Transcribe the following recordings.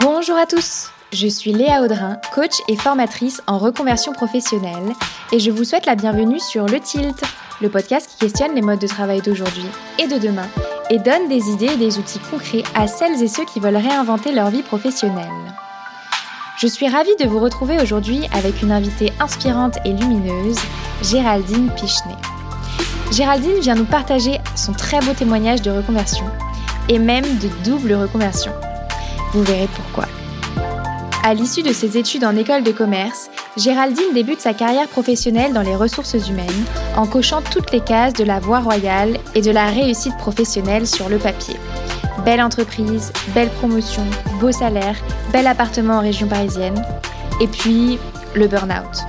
Bonjour à tous, je suis Léa Audrin, coach et formatrice en reconversion professionnelle, et je vous souhaite la bienvenue sur Le Tilt, le podcast qui questionne les modes de travail d'aujourd'hui et de demain, et donne des idées et des outils concrets à celles et ceux qui veulent réinventer leur vie professionnelle. Je suis ravie de vous retrouver aujourd'hui avec une invitée inspirante et lumineuse, Géraldine Pichenet. Géraldine vient nous partager son très beau témoignage de reconversion, et même de double reconversion. Vous verrez pourquoi. À l'issue de ses études en école de commerce, Géraldine débute sa carrière professionnelle dans les ressources humaines en cochant toutes les cases de la voie royale et de la réussite professionnelle sur le papier. Belle entreprise, belle promotion, beau salaire, bel appartement en région parisienne, et puis le burn-out.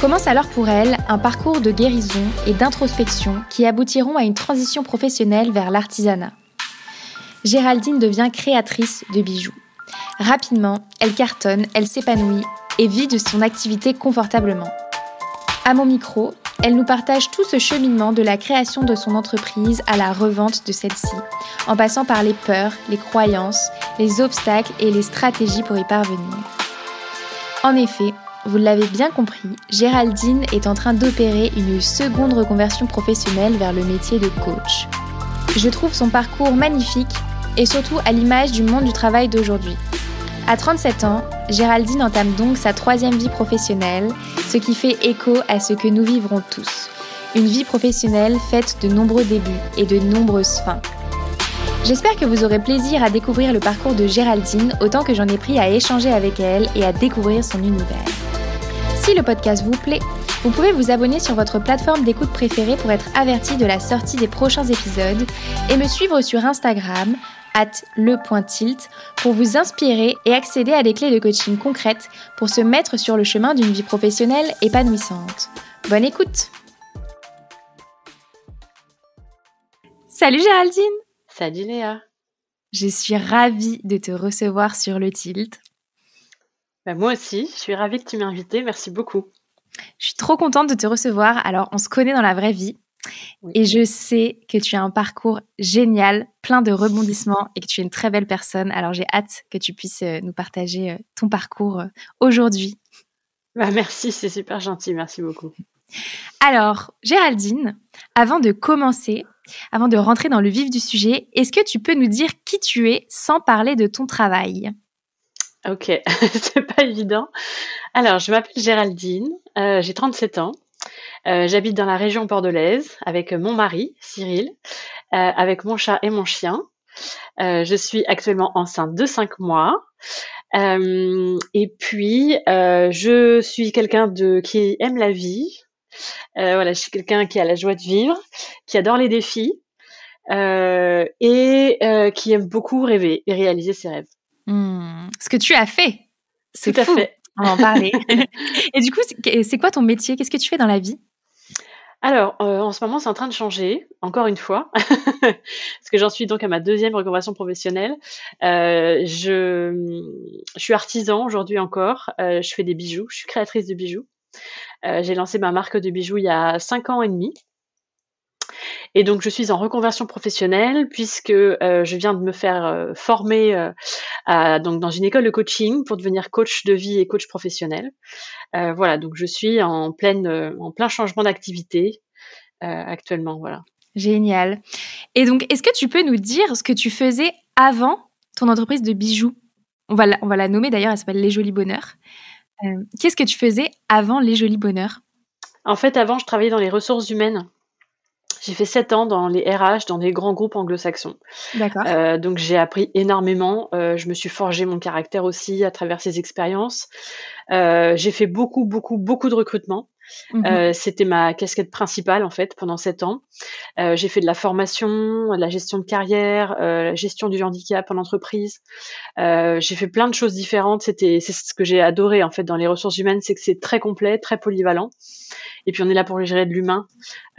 Commence alors pour elle un parcours de guérison et d'introspection qui aboutiront à une transition professionnelle vers l'artisanat. Géraldine devient créatrice de bijoux. Rapidement, elle cartonne, elle s'épanouit et vit de son activité confortablement. À mon micro, elle nous partage tout ce cheminement de la création de son entreprise à la revente de celle-ci, en passant par les peurs, les croyances, les obstacles et les stratégies pour y parvenir. En effet, vous l'avez bien compris, Géraldine est en train d'opérer une seconde reconversion professionnelle vers le métier de coach. Je trouve son parcours magnifique et surtout à l'image du monde du travail d'aujourd'hui. À 37 ans, Géraldine entame donc sa troisième vie professionnelle, ce qui fait écho à ce que nous vivrons tous. Une vie professionnelle faite de nombreux débuts et de nombreuses fins. J'espère que vous aurez plaisir à découvrir le parcours de Géraldine autant que j'en ai pris à échanger avec elle et à découvrir son univers. Si le podcast vous plaît, vous pouvez vous abonner sur votre plateforme d'écoute préférée pour être averti de la sortie des prochains épisodes et me suivre sur Instagram at le.tilt pour vous inspirer et accéder à des clés de coaching concrètes pour se mettre sur le chemin d'une vie professionnelle épanouissante. Bonne écoute Salut Géraldine Salut Léa Je suis ravie de te recevoir sur le tilt. Bah, moi aussi, je suis ravie que tu m'aies invitée, merci beaucoup. Je suis trop contente de te recevoir. Alors, on se connaît dans la vraie vie. Et je sais que tu as un parcours génial, plein de rebondissements et que tu es une très belle personne. Alors j'ai hâte que tu puisses euh, nous partager euh, ton parcours euh, aujourd'hui. Bah, merci, c'est super gentil, merci beaucoup. Alors, Géraldine, avant de commencer, avant de rentrer dans le vif du sujet, est-ce que tu peux nous dire qui tu es sans parler de ton travail? Ok, c'est pas évident. Alors, je m'appelle Géraldine, j'ai 37 ans. Euh, j'habite dans la région bordelaise avec mon mari, Cyril, euh, avec mon chat et mon chien. Euh, je suis actuellement enceinte de 5 mois. et puis, je suis quelqu'un de qui aime la vie. voilà, je suis quelqu'un qui a la joie de vivre, qui adore les défis et qui aime beaucoup rêver et réaliser ses rêves. Mmh. ce que tu as fait, c'est Tout à fait. On va en parler. et du coup, c'est quoi ton métier? Qu'est-ce que tu fais dans la vie? Alors, euh, en ce moment, c'est en train de changer, encore une fois, parce que j'en suis donc à ma deuxième reconversion professionnelle. Euh, je, je suis artisan aujourd'hui encore, euh, je fais des bijoux, je suis créatrice de bijoux. j'ai lancé ma marque de bijoux il y a cinq ans et demi. Et donc, je suis en reconversion professionnelle puisque euh, je viens de me faire euh, former euh, donc dans une école de coaching pour devenir coach de vie et coach professionnel. voilà, donc je suis en pleine, en plein changement d'activité actuellement. Voilà. Génial. Et donc, est-ce que tu peux nous dire ce que tu faisais avant ton entreprise de bijoux? On va, la, on va la nommer d'ailleurs, elle s'appelle Les Jolis Bonheurs. Qu'est-ce que tu faisais avant Les Jolis Bonheurs? En fait, avant, je travaillais dans les ressources humaines. J'ai fait sept ans dans les RH, dans des grands groupes anglo-saxons. D'accord. Euh, donc j'ai appris énormément. Euh, je me suis forgé mon caractère aussi à travers ces expériences. Euh, j'ai fait beaucoup, beaucoup, beaucoup de recrutement. Mhm. C'était ma casquette principale en fait pendant sept ans. j'ai fait de la formation, de la gestion de carrière, la gestion du handicap en entreprise. j'ai fait plein de choses différentes. C'était c'est ce que j'ai adoré en fait dans les ressources humaines, c'est que c'est très complet, très polyvalent. Et puis on est là pour gérer de l'humain.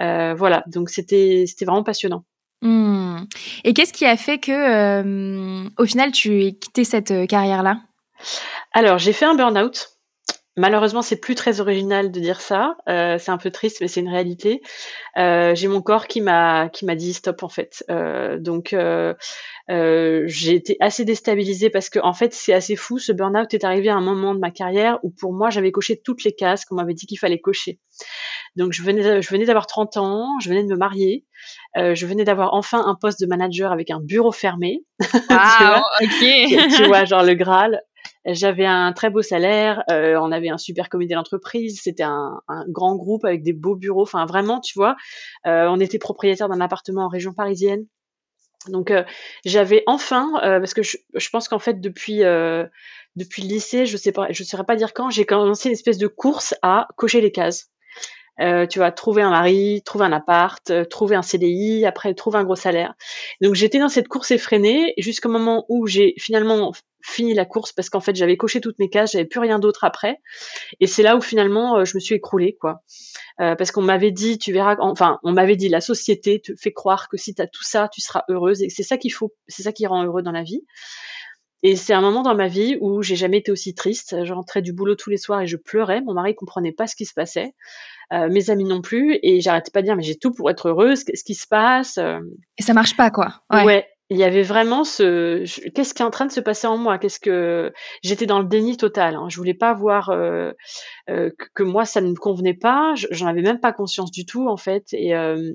Euh, voilà, donc c'était c'était vraiment passionnant. Hmm. Et qu'est-ce qui a fait que, euh, au final, tu aies quitté cette euh, carrière-là? Alors, j'ai fait un burn-out. Malheureusement, c'est plus très original de dire ça. Euh, c'est un peu triste, mais c'est une réalité. Euh, j'ai mon corps qui m'a qui m'a dit stop en fait. Euh, donc j'ai été assez déstabilisée parce que en fait c'est assez fou. Ce burn-out est arrivé à un moment de ma carrière où pour moi j'avais coché toutes les cases qu'on m'avait dit qu'il fallait cocher. Donc je venais je venais d'avoir 30 ans, je venais de me marier, je venais d'avoir enfin un poste de manager avec un bureau fermé. Wow, ok. tu vois, genre le Graal. J'avais un très beau salaire, euh, on avait un super comité d'entreprise, c'était un, grand groupe avec des beaux bureaux. Enfin, vraiment, tu vois, euh, on était propriétaire d'un appartement en région parisienne. Donc, euh, j'avais enfin, parce que je, pense qu'en fait, depuis depuis le lycée, je sais pas, je saurais pas dire quand, j'ai commencé une espèce de course à cocher les cases. Euh, tu vas trouver un mari, trouver un appart, euh, trouver un CDI, après trouver un gros salaire. Donc j'étais dans cette course effrénée jusqu'au moment où j'ai finalement fini la course parce qu'en fait j'avais coché toutes mes cases, j'avais plus rien d'autre après. Et c'est là où finalement euh, je me suis écroulée quoi. Euh, parce qu'on m'avait dit, tu verras, enfin on m'avait dit la société te fait croire que si tu as tout ça, tu seras heureuse et c'est ça qu'il faut, c'est ça qui rend heureux dans la vie. Et c'est un moment dans ma vie où j'ai jamais été aussi triste. Je rentrais du boulot tous les soirs et je pleurais. Mon mari comprenait pas ce qui se passait. Euh, mes amis non plus. Et j'arrêtais pas de dire, mais j'ai tout pour être heureuse. Qu'est-ce qui se passe? Euh? Et ça marche pas, quoi. Ouais. ouais il y avait vraiment ce qu'est-ce qui est en train de se passer en moi? Qu'est-ce que j'étais dans le déni total hein. je voulais pas voir euh, euh, que moi ça ne me convenait pas. J'en avais même pas conscience du tout en fait. Et euh,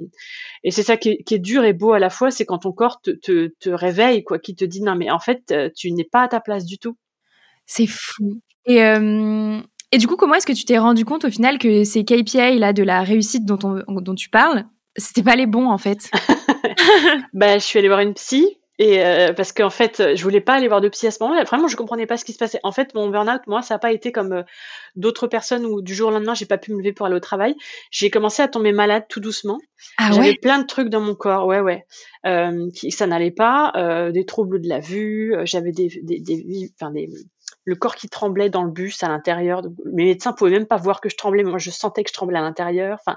et c'est ça qui est, qui est, dur et beau à la fois c'est quand ton corps te, te, te réveille quoi qui te dit non mais en fait tu n'es pas à ta place du tout c'est fou. Et et du coup, comment est-ce que tu t'es rendu compte au final que ces KPI là de la réussite dont, on, dont tu parles, c'était pas les bons en fait? bah, je suis allée voir une psy et euh, parce qu'en fait, je voulais pas aller voir de psy à ce moment-là. Vraiment, je comprenais pas ce qui se passait. En fait, mon burn-out, moi, ça n'a pas été comme euh, d'autres personnes où du jour au lendemain, j'ai pas pu me lever pour aller au travail. J'ai commencé à tomber malade tout doucement. Ah J'avais plein de trucs dans mon corps, ouais, ouais, euh, qui ça n'allait pas, euh, des troubles de la vue. J'avais des, des, des, enfin des, le corps qui tremblait dans le bus à l'intérieur. Mes médecins pouvaient même pas voir que je tremblais, moi, je sentais que je tremblais à l'intérieur. Enfin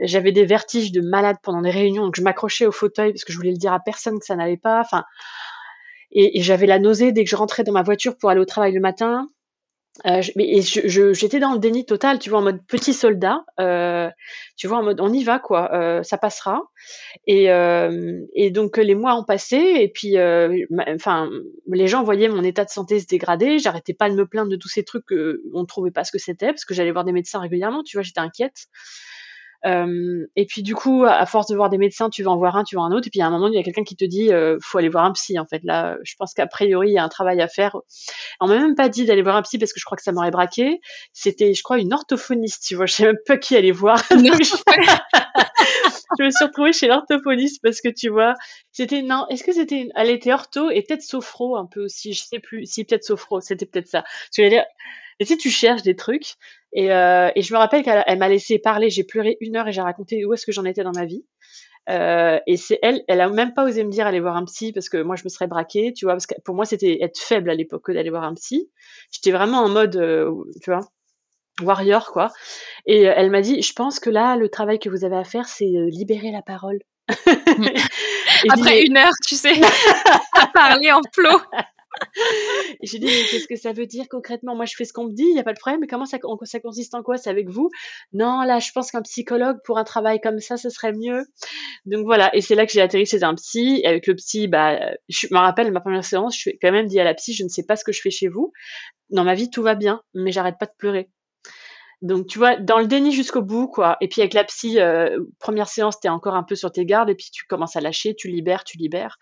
j'avais des vertiges de malade pendant des réunions, donc je m'accrochais au fauteuil parce que je voulais le dire à personne que ça n'allait pas. Enfin, et, j'avais la nausée dès que je rentrais dans ma voiture pour aller au travail le matin. Euh, et j'étais dans le déni total, tu vois, en mode petit soldat, euh, tu vois, en mode on y va quoi, euh, ça passera. Et, euh, et donc les mois ont passé et puis, enfin, les gens voyaient mon état de santé se dégrader. J'arrêtais pas de me plaindre de tous ces trucs qu'on ne trouvait pas ce que c'était parce que j'allais voir des médecins régulièrement, tu vois, j'étais inquiète. Euh, et puis du coup, à force de voir des médecins, tu vas en voir un, tu vas un autre, et puis à un moment, il y a quelqu'un qui te dit, euh, faut aller voir un psy. En fait, là, je pense qu'a priori, il y a un travail à faire. On m'a même pas dit d'aller voir un psy parce que je crois que ça m'aurait braqué. C'était, je crois, une orthophoniste. Tu vois, je sais même pas qui aller voir. je me suis retrouvée chez l'orthophoniste parce que tu vois, c'était non, est-ce que c'était, elle était ortho et peut-être sophro un peu aussi, je sais plus, si peut-être sophro, c'était peut-être ça. Vais dire, et sais, tu cherches des trucs. Et, euh, et je me rappelle qu'elle m'a laissé parler. J'ai pleuré une heure et j'ai raconté où est-ce que j'en étais dans ma vie. Euh, et c'est elle, elle a même pas osé me dire aller voir un psy parce que moi je me serais braquée, tu vois, parce que pour moi c'était être faible à l'époque que d'aller voir un psy. J'étais vraiment en mode, euh, tu vois, warrior quoi. Et elle m'a dit, je pense que là le travail que vous avez à faire c'est libérer la parole. Après une heure, tu sais, à parler en flot. J'ai dit, mais qu'est-ce que ça veut dire concrètement? Moi, je fais ce qu'on me dit, il n'y a pas de problème, mais comment ça, consiste en quoi C'est avec vous? Non, là, je pense qu'un psychologue pour un travail comme ça, ce serait mieux. Donc voilà, et c'est là que j'ai atterri chez un psy. Avec le psy, bah, je me rappelle ma première séance, je suis quand même dit à la psy, je ne sais pas ce que je fais chez vous. Dans ma vie, tout va bien, mais j'arrête pas de pleurer. Donc, tu vois, dans le déni jusqu'au bout, quoi. Et puis avec la psy, euh, première séance, tu es encore un peu sur tes gardes, et puis tu commences à lâcher, tu libères, tu libères.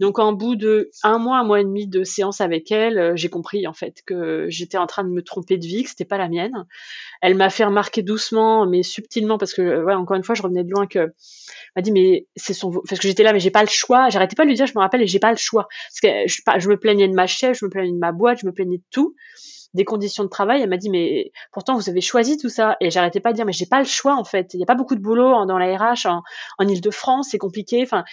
Donc, en bout de un mois, un mois et demi de séance avec elle, euh, j'ai compris en fait que j'étais en train de me tromper de vie, que c'était pas la mienne. Elle m'a fait remarquer doucement, mais subtilement, parce que, euh, encore une fois, je revenais de loin que m'a dit mais c'est son parce que j'étais là mais j'ai pas le choix j'arrêtais pas de lui dire je me rappelle et j'ai pas le choix parce que je, je me plaignais de ma chef je me plaignais de ma boîte je me plaignais de tout des conditions de travail. Elle m'a dit mais pourtant vous avez choisi tout ça et j'arrêtais pas de dire mais j'ai pas le choix en fait. Il y a pas beaucoup de boulot dans la RH en, en Ile-de-France, c'est compliqué. Enfin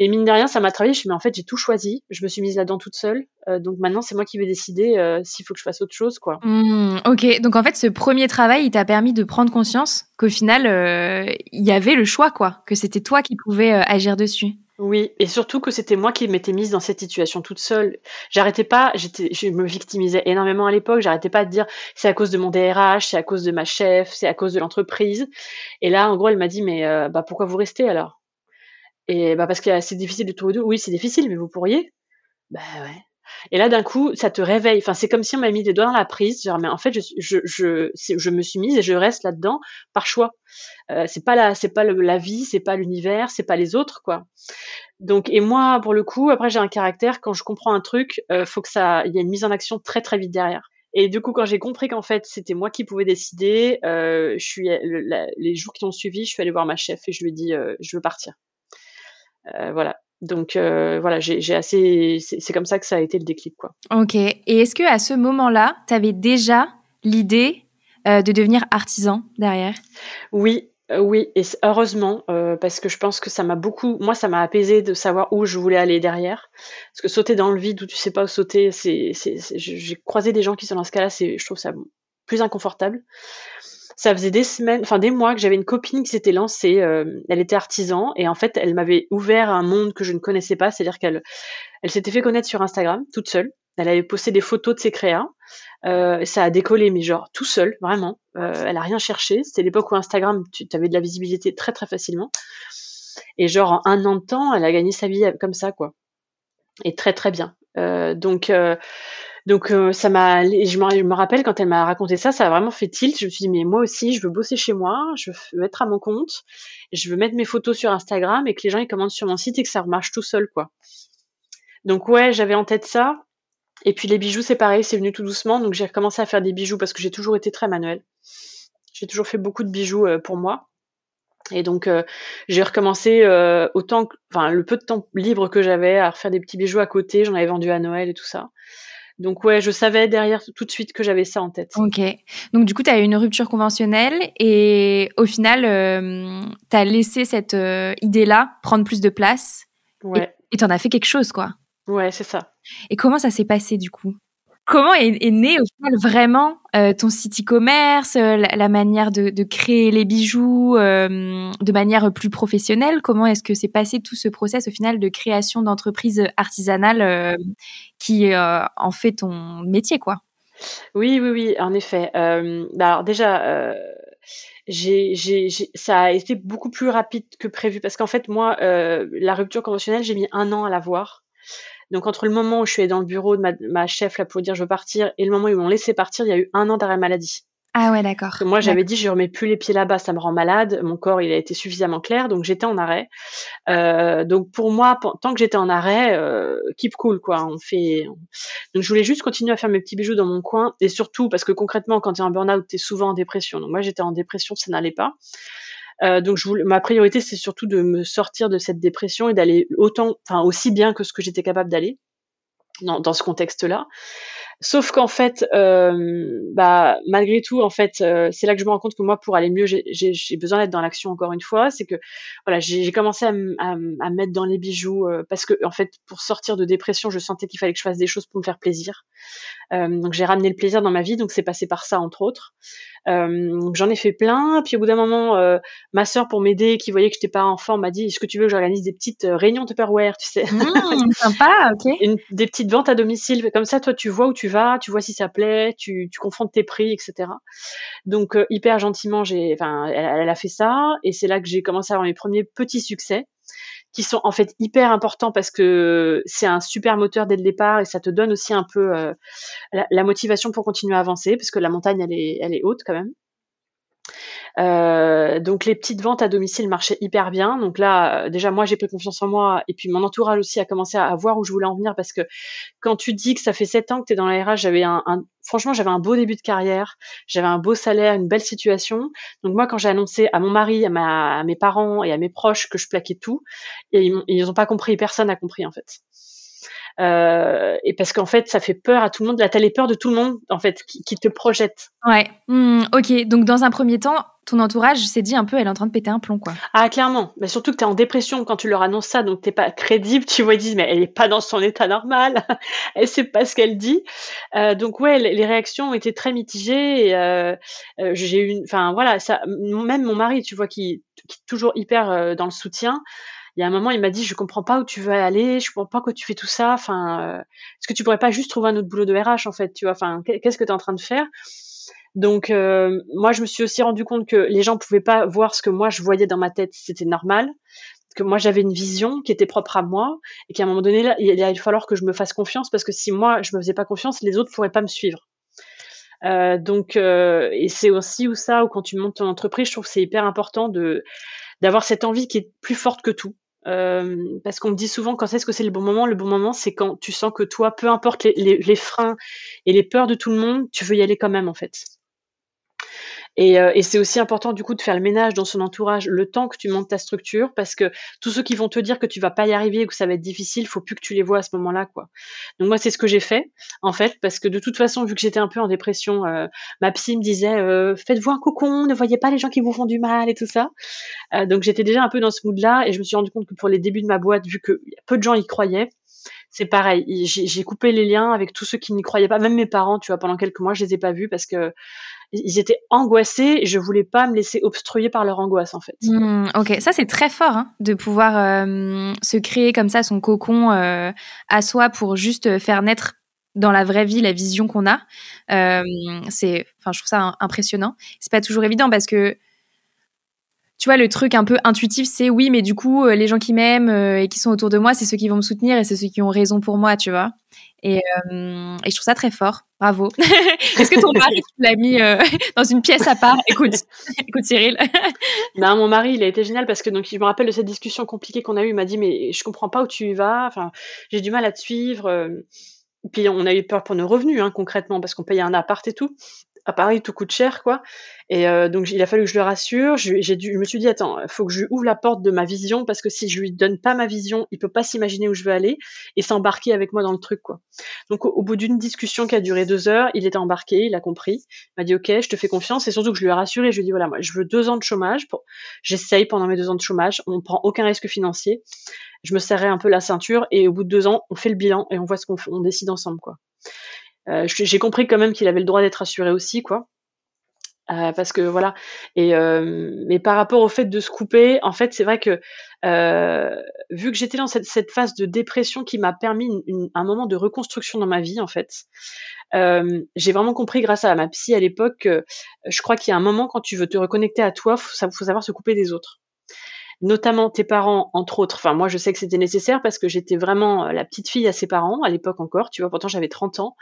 et mine de rien, ça m'a travaillé. Je me mais en fait, j'ai tout choisi. Je me suis mise là-dedans toute seule. Euh, donc maintenant, c'est moi qui vais décider euh, s'il faut que je fasse autre chose, quoi. Mmh, ok. Donc en fait, ce premier travail, il t'a permis de prendre conscience qu'au final, euh, il y avait le choix, quoi. Que c'était toi qui pouvais agir dessus. Oui, et surtout que c'était moi qui m'étais mise dans cette situation toute seule. J'arrêtais pas, j'étais, je me victimisais énormément à l'époque. J'arrêtais pas de dire c'est à cause de mon DRH, c'est à cause de ma chef, c'est à cause de l'entreprise. Et là, en gros, elle m'a dit mais euh, bah pourquoi vous restez alors? Et bah parce que c'est difficile de trouver deux. Oui, c'est difficile, mais vous pourriez? Bah ouais. Et là, d'un coup, ça te réveille. Enfin, c'est comme si on m'a mis des doigts dans la prise. Genre, mais en fait, je, je, je, je me suis mise et je reste là-dedans par choix. Euh, c'est pas la, c'est pas le, la vie, c'est pas l'univers, c'est pas les autres, quoi. Donc, et moi, pour le coup, après, j'ai un caractère. Quand je comprends un truc, euh, faut que ça, il y a une mise en action très très vite derrière. Et du coup, quand j'ai compris qu'en fait c'était moi qui pouvais décider, euh, je suis les jours qui ont suivi, je suis allée voir ma chef et je lui ai dit euh, je veux partir. Euh, voilà. Donc euh, voilà, j'ai assez, c'est comme ça que ça a été le déclic quoi. Ok. Et est-ce que à ce moment-là, tu avais déjà l'idée euh, de devenir artisan derrière? Oui, euh, oui, et heureusement, euh, parce que je pense que ça m'a beaucoup, moi, ça m'a apaisé de savoir où je voulais aller derrière. Parce que sauter dans le vide où tu sais pas où sauter, c'est, j'ai croisé des gens qui sont dans ce cas-là, c'est, je trouve ça plus inconfortable ça faisait des semaines, enfin des mois que j'avais une copine qui s'était lancée. Euh, elle était artisan et en fait, elle m'avait ouvert un monde que je ne connaissais pas. C'est-à-dire qu'elle, elle s'était fait connaître sur Instagram toute seule. Elle avait posté des photos de ses créas. Euh, ça a décollé, mais genre tout seul, vraiment. Euh, elle a rien cherché. C'était l'époque où Instagram, tu avais de la visibilité très très facilement. Et genre en un an de temps, elle a gagné sa vie comme ça, quoi. Et très très bien. Donc donc euh, ça m'a, je me, rappelle quand elle m'a raconté ça, ça a vraiment fait tilt. Je me suis dit mais moi aussi, je veux bosser chez moi, je veux être à mon compte, je veux mettre mes photos sur Instagram et que les gens ils commandent sur mon site et que ça remarche tout seul quoi. Donc ouais, j'avais en tête ça. Et puis les bijoux c'est pareil, c'est venu tout doucement. Donc j'ai recommencé à faire des bijoux parce que j'ai toujours été très manuel. J'ai toujours fait beaucoup de bijoux euh, pour moi. Et donc euh, j'ai recommencé autant, enfin le peu de temps libre que j'avais à refaire des petits bijoux à côté. J'en avais vendu à Noël et tout ça. Donc ouais, je savais derrière tout de suite que j'avais ça en tête. Ok. Donc du coup, tu as eu une rupture conventionnelle et au final, euh, tu as laissé cette euh, idée-là prendre plus de place. Ouais. Et tu en as fait quelque chose, quoi. Ouais, c'est ça. Et comment ça s'est passé du coup? Comment est, né au final vraiment euh, ton site e-commerce, euh, la, manière de, créer les bijoux euh, de manière plus professionnelle? Comment est-ce que c'est passé tout ce process au final de création d'entreprise artisanale qui en fait ton métier quoi? Oui, oui, oui, en effet. Bah alors déjà, ça a été beaucoup plus rapide que prévu parce qu'en fait moi, la rupture conventionnelle, j'ai mis un an à la voir. Donc entre le moment où je suis allée dans le bureau de ma, chef là pour dire je veux partir et le moment où ils m'ont laissé partir, il y a eu un an d'arrêt maladie. Ah ouais, d'accord. Moi, j'avais dit, je remets plus les pieds là-bas, ça me rend malade. Mon corps, il a été suffisamment clair, donc j'étais en arrêt. Euh, donc pour moi, tant que j'étais en arrêt, euh, keep cool, quoi. On fait. Donc je voulais juste continuer à faire mes petits bijoux dans mon coin, et surtout parce que concrètement, quand tu es en burn-out, tu es souvent en dépression. Donc moi, j'étais en dépression, ça n'allait pas. Euh, donc je voulais, ma priorité, c'est surtout de me sortir de cette dépression et d'aller autant, enfin aussi bien que ce que j'étais capable d'aller dans, dans ce contexte-là. Sauf qu'en fait, euh, bah, malgré tout, en fait, euh, c'est là que je me rends compte que moi, pour aller mieux, j'ai besoin d'être dans l'action encore une fois. C'est que voilà, j'ai commencé à, à, à, mettre dans les bijoux euh, parce que en fait, pour sortir de dépression, je sentais qu'il fallait que je fasse des choses pour me faire plaisir. Donc j'ai ramené le plaisir dans ma vie, donc c'est passé par ça entre autres. J'en ai fait plein. Puis au bout d'un moment, ma sœur, pour m'aider, qui voyait que j'étais pas en forme, m'a dit Est-ce que tu veux que j'organise des petites réunions Tupperware Tu sais? Mmh, Sympa, ok. des petites ventes à domicile. Comme ça, toi, tu vois où tu vas, tu vois si ça plaît, tu, tu confrontes tes prix, etc. Donc, hyper gentiment, j'ai, enfin, elle, elle, a fait ça. Et c'est là que j'ai commencé à avoir mes premiers petits succès qui sont en fait hyper importants parce que c'est un super moteur dès le départ et ça te donne aussi un peu euh, la, la, motivation pour continuer à avancer parce que la montagne elle est, elle est haute quand même. Euh, donc les petites ventes à domicile marchaient hyper bien. Donc là, euh, déjà moi j'ai pris confiance en moi et puis mon entourage aussi a commencé à, voir où je voulais en venir parce que quand tu dis que ça fait sept ans que tu es dans la RH, j'avais un, franchement j'avais un beau début de carrière, j'avais un beau salaire, une belle situation. Donc moi quand j'ai annoncé à mon mari, à, mes parents et à mes proches que je plaquais tout, et ils, ils ont pas compris, personne n'a compris en fait. Euh, et parce qu'en fait, ça fait peur à tout le monde. Là, t'as les peurs de tout le monde, en fait, qui, qui te projette. Ouais. Mmh, ok. Donc, dans un premier temps, ton entourage s'est dit un peu, elle est en train de péter un plomb, quoi. Ah, clairement. Mais surtout que t'es en dépression quand tu leur annonces ça, donc t'es pas crédible. Tu vois, ils disent, mais elle est pas dans son état normal. elle sait pas ce qu'elle dit. Euh, donc, ouais, les, réactions ont été très mitigées. Euh, j'ai eu, enfin, voilà, ça, même mon mari, tu vois, qui, qui est toujours hyper dans le soutien il y a un moment, il m'a dit, je comprends pas où tu veux aller, je comprends pas pourquoi tu fais tout ça. Enfin, euh, est-ce que tu pourrais pas juste trouver un autre boulot de RH en fait, tu vois Enfin, qu'est-ce que tu es en train de faire? Donc, euh, moi, je me suis aussi rendu compte que les gens pouvaient pas voir ce que moi je voyais dans ma tête, c'était normal. Que moi j'avais une vision qui était propre à moi et qu'à un moment donné, il allait falloir que je me fasse confiance parce que si moi je me faisais pas confiance, les autres pourraient pas me suivre. Euh, donc, et c'est aussi où ça, où quand tu montes ton entreprise, je trouve que c'est hyper important de d'avoir cette envie qui est plus forte que tout. Euh, parce qu'on me dit souvent quand est-ce que c'est le bon moment? Le bon moment, c'est quand tu sens que toi, peu importe les, freins et les peurs de tout le monde, tu veux y aller quand même en fait. Et, euh, et c'est aussi important du coup de faire le ménage dans son entourage le temps que tu montes ta structure, parce que tous ceux qui vont te dire que tu vas pas y arriver ou que ça va être difficile, faut plus que tu les vois à ce moment-là, quoi. Donc moi c'est ce que j'ai fait en fait, parce que de toute façon vu que j'étais un peu en dépression, euh, ma psy me disait euh, faites-vous un cocon, ne voyez pas les gens qui vous font du mal et tout ça. Donc j'étais déjà un peu dans ce mood-là et je me suis rendu compte que pour les débuts de ma boîte, vu que peu de gens y croyaient, c'est pareil. J'ai coupé les liens avec tous ceux qui n'y croyaient pas, même mes parents, tu vois, pendant quelques mois, je les ai pas vus parce que ils étaient angoissés et je voulais pas me laisser obstruer par leur angoisse en fait. Mmh, ok, ça c'est très fort hein, de pouvoir euh, se créer comme ça son cocon euh, à soi pour juste faire naître dans la vraie vie la vision qu'on a. Euh, c'est, enfin, je trouve ça impressionnant. C'est pas toujours évident parce que tu vois, le truc un peu intuitif, c'est oui, mais du coup, les gens qui m'aiment et qui sont autour de moi, c'est ceux qui vont me soutenir et c'est ceux qui ont raison pour moi, tu vois. Et, euh, et, je trouve ça très fort. Bravo. Est-ce que ton mari l'a mis euh, dans une pièce à part? Écoute, écoute Cyril. non, mon mari, il a été génial parce que donc je me rappelle de cette discussion compliquée qu'on a eue. Il m'a dit mais je comprends pas où tu vas. Enfin, j'ai du mal à te suivre. Puis on a eu peur pour nos revenus hein, concrètement parce qu'on payait un appart et tout à Paris, tout coûte cher, quoi. Et euh, donc il a fallu que je le rassure. J'ai dû, je me suis dit attends, faut que je lui ouvre la porte de ma vision parce que si je lui donne pas ma vision, il peut pas s'imaginer où je veux aller et s'embarquer avec moi dans le truc, quoi. Donc au, bout d'une discussion qui a duré deux heures, il était embarqué, il a compris, m'a dit ok, je te fais confiance et surtout que je lui ai rassuré. Je lui ai dit voilà, moi je veux deux ans de chômage. Pour... J'essaye pendant mes deux ans de chômage, on prend aucun risque financier. Je me serrais un peu la ceinture et au bout de deux ans, on fait le bilan et on voit ce qu'on on décide ensemble, quoi. Euh, j'ai compris quand même qu'il avait le droit d'être assuré aussi, quoi. Euh, parce que voilà. Et euh, mais par rapport au fait de se couper, en fait, c'est vrai que euh, vu que j'étais dans cette, phase de dépression qui m'a permis un moment de reconstruction dans ma vie, en fait, j'ai vraiment compris grâce à ma psy à l'époque. je crois qu'il y a un moment quand tu veux te reconnecter à toi, faut, faut savoir se couper des autres notamment tes parents, entre autres. Enfin, moi, je sais que c'était nécessaire parce que j'étais vraiment euh, la petite fille à ses parents, à l'époque encore, tu vois, pourtant j'avais 30 ans,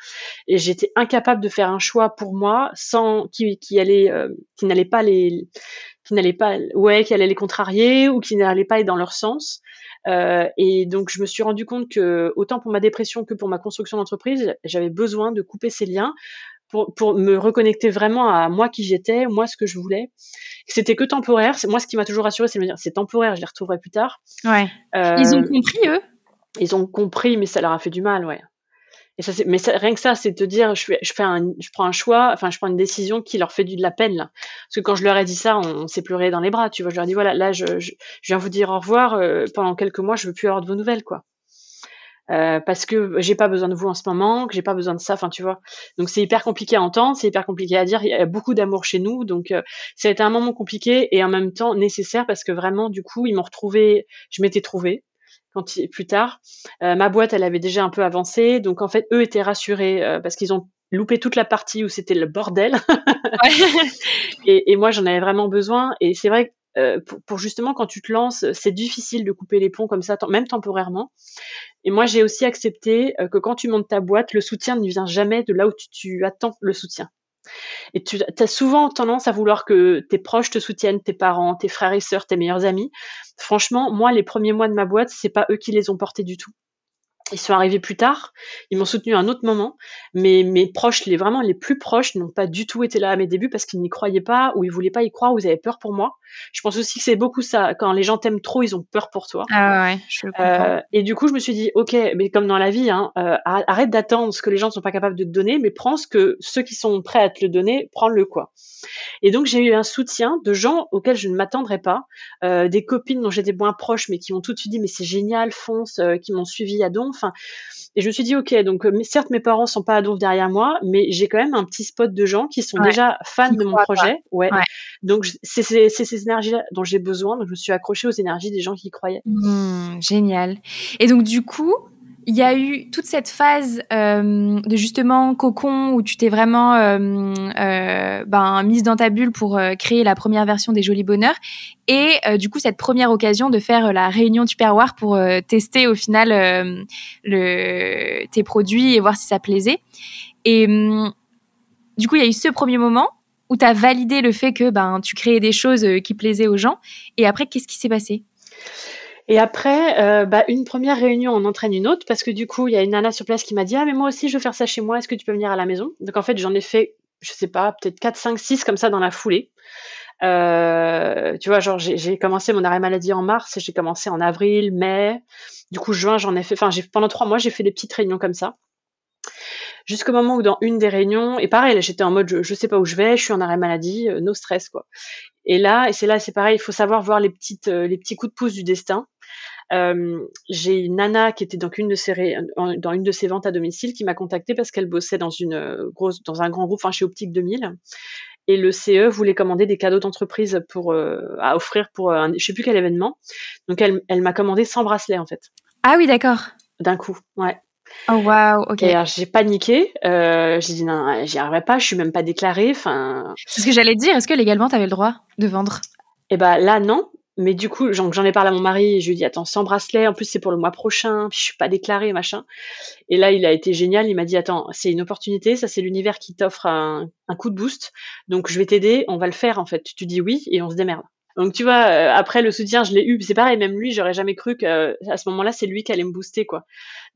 et j'étais incapable de faire un choix pour moi sans qui, qui allait, euh, qui n'allait pas les, qui n'allait pas, ouais, qui allait les contrarier ou qui n'allait pas être dans leur sens. Euh, et donc, je me suis rendu compte que, autant pour ma dépression que pour ma construction d'entreprise, j'avais besoin de couper ces liens pour, pour me reconnecter vraiment à moi qui j'étais, moi ce que je voulais. C'était que temporaire. Moi, ce qui m'a toujours rassuré, c'est de me dire c'est temporaire, je les retrouverai plus tard. Ouais. Euh, ils ont compris eux? Ils ont compris, mais ça leur a fait du mal, ouais. Et ça, mais ça, rien que ça, c'est te dire, je je fais un, je prends un choix, enfin, je prends une décision qui leur fait du de la peine là. Parce que quand je leur ai dit ça, on, s'est pleuré dans les bras, tu vois. Je leur ai dit voilà, là, je, je, je viens vous dire au revoir. Euh, pendant quelques mois, je veux plus avoir de vos nouvelles, quoi. Euh, parce que j'ai pas besoin de vous en ce moment, que j'ai pas besoin de ça, enfin tu vois. Donc c'est hyper compliqué à entendre, c'est hyper compliqué à dire. Il y a beaucoup d'amour chez nous, donc euh, ça a été un moment compliqué et en même temps nécessaire parce que vraiment du coup ils m'ont retrouvé, je m'étais trouvée quand plus tard. Euh, ma boîte elle avait déjà un peu avancé, donc en fait eux étaient rassurés euh, parce qu'ils ont loupé toute la partie où c'était le bordel. et, et, moi j'en avais vraiment besoin et c'est vrai que euh, pour, justement quand tu te lances, c'est difficile de couper les ponts comme ça, même temporairement. Et moi, j'ai aussi accepté euh, que quand tu montes ta boîte, le soutien ne vient jamais de là où tu, attends le soutien. Et tu as souvent tendance à vouloir que tes proches te soutiennent, tes parents, tes frères et sœurs, tes meilleurs amis. Franchement, moi, les premiers mois de ma boîte, c'est pas eux qui les ont portés du tout. Ils sont arrivés plus tard, ils m'ont soutenu à un autre moment, mais mes proches, les vraiment les plus proches, n'ont pas du tout été là à mes débuts parce qu'ils n'y croyaient pas ou ils voulaient pas y croire ou ils avaient peur pour moi. Je pense aussi que c'est beaucoup ça. Quand les gens t'aiment trop, ils ont peur pour toi. Ah ouais, je comprends. Euh, et du coup, je me suis dit, ok, mais comme dans la vie, hein, euh, arrête d'attendre ce que les gens ne sont pas capables de te donner, mais prends ce que ceux qui sont prêts à te le donner, prends-le quoi. Et donc j'ai eu un soutien de gens auxquels je ne m'attendrais pas, euh, des copines dont j'étais moins proche, mais qui m'ont tout de suite dit, mais c'est génial, fonce, qui m'ont suivi à donf Enfin, et je me suis dit, ok, donc certes mes parents sont pas à donf derrière moi, mais j'ai quand même un petit spot de gens qui sont déjà fans de mon projet. Ouais. Donc c'est ces énergies-là dont j'ai besoin. Donc je me suis accrochée aux énergies des gens qui croyaient. Mmh, génial. Et donc du coup, il y a eu toute cette phase euh, de justement cocon où tu t'es vraiment euh, euh, ben, mise dans ta bulle pour créer la première version des Jolis Bonheurs et du coup cette première occasion de faire la réunion Tupperware pour tester au final le, tes produits et voir si ça plaisait. Et hum, du coup il y a eu ce premier moment où tu as validé le fait que ben, tu créais des choses qui plaisaient aux gens et après qu'est-ce qui s'est passé? Et après, euh, bah, une première réunion, on entraîne une autre parce que du coup, il y a une nana sur place qui m'a dit Ah, mais moi aussi, je veux faire ça chez moi. Est-ce que tu peux venir à la maison? Donc en fait, j'en ai fait, je sais pas, peut-être 4, 5, 6 comme ça dans la foulée. Euh, tu vois, genre, j'ai commencé mon arrêt maladie en mars j'ai commencé en avril, mai. Du coup, juin, j'en ai fait, enfin, pendant trois mois, j'ai fait des petites réunions comme ça. Jusqu'au moment où dans une des réunions, et pareil, j'étais en mode je, je sais pas où je vais, je suis en arrêt maladie, euh, no stress quoi. Et là, et c'est là, c'est pareil, il faut savoir voir les petites, euh, les petits coups de pouce du destin. Euh, j'ai une nana qui était donc une de ces dans une de ses ventes à domicile qui m'a contactée parce qu'elle bossait dans une euh, grosse dans un grand groupe enfin chez Optique 2000 et le CE voulait commander des cadeaux d'entreprise pour euh, à offrir pour un, je sais plus quel événement. Donc elle, elle m'a commandé 100 bracelets en fait. Ah oui, d'accord. D'un coup, ouais. Oh wow, ok. Et j'ai paniqué. Euh, j'ai dit non, j'y arriverai pas. Je suis même pas déclarée. Enfin. C'est ce que j'allais dire. Est-ce que légalement tu avais le droit de vendre? Eh ben là non, mais du coup, j'en ai parlé à mon mari et je lui ai dit attends, sans bracelet, en plus c'est pour le mois prochain, puis je suis pas déclarée, machin. Et là, il a été génial, il m'a dit attends, c'est une opportunité, ça c'est l'univers qui t'offre un, coup de boost, donc je vais t'aider, on va le faire en fait. Tu dis oui et on se démerde. Donc tu vois, euh, après le soutien, je l'ai eu, c'est pareil, même lui, j'aurais jamais cru qu'à euh, ce moment-là, c'est lui qui allait me booster quoi.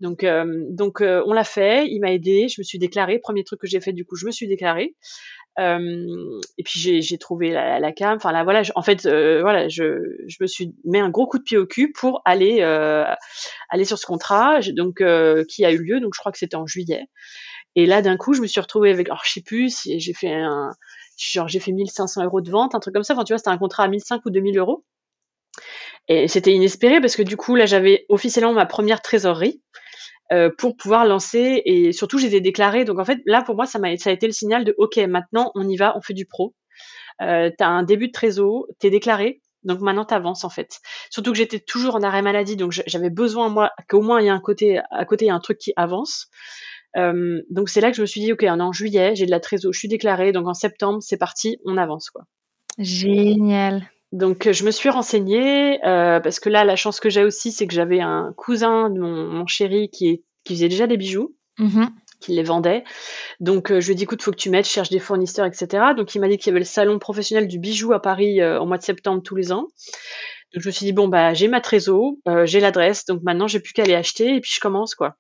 Donc euh, donc on l'a fait, il m'a aidé, je me suis déclarée, premier truc que j'ai fait du coup, je me suis déclarée. Et puis j'ai trouvé la, la cam. Enfin là, voilà. en fait, voilà, je, je me suis mis un gros coup de pied au cul pour aller aller sur ce contrat, donc qui a eu lieu. Donc je crois que c'était en juillet. Et là, d'un coup, je me suis retrouvée avec, alors je j'ai fait un, genre j'ai fait 1500 euros de vente, un truc comme ça. Tu vois, c'était un contrat à 1500 ou 2000 euros. Et c'était inespéré parce que du coup, là, j'avais officiellement ma première trésorerie. Euh, pour pouvoir lancer et surtout j'ai déclaré donc en fait là pour moi ça a été le signal de ok maintenant on y va on fait du pro euh, tu as un début de trésor t'es déclaré donc maintenant tu avances en fait surtout que j'étais toujours en arrêt maladie donc j'avais besoin moi qu'au moins il y a un côté à côté il y a un truc qui avance euh, donc c'est là que je me suis dit ok on est en juillet j'ai de la trésor je suis déclarée donc en septembre c'est parti on avance quoi génial donc je me suis renseignée euh, parce que là la chance que j'ai aussi c'est que j'avais un cousin de mon, mon chéri qui, est, qui faisait déjà des bijoux. Mmh qui les vendait. Donc euh, je lui ai dit écoute, faut que tu m'aides, cherche des fournisseurs, etc. Donc il m'a dit qu'il y avait le salon professionnel du bijou à Paris euh, au mois de septembre tous les ans. Donc je me suis dit bon bah j'ai ma trésor, j'ai l'adresse, donc maintenant j'ai plus qu'à aller acheter et puis je commence quoi.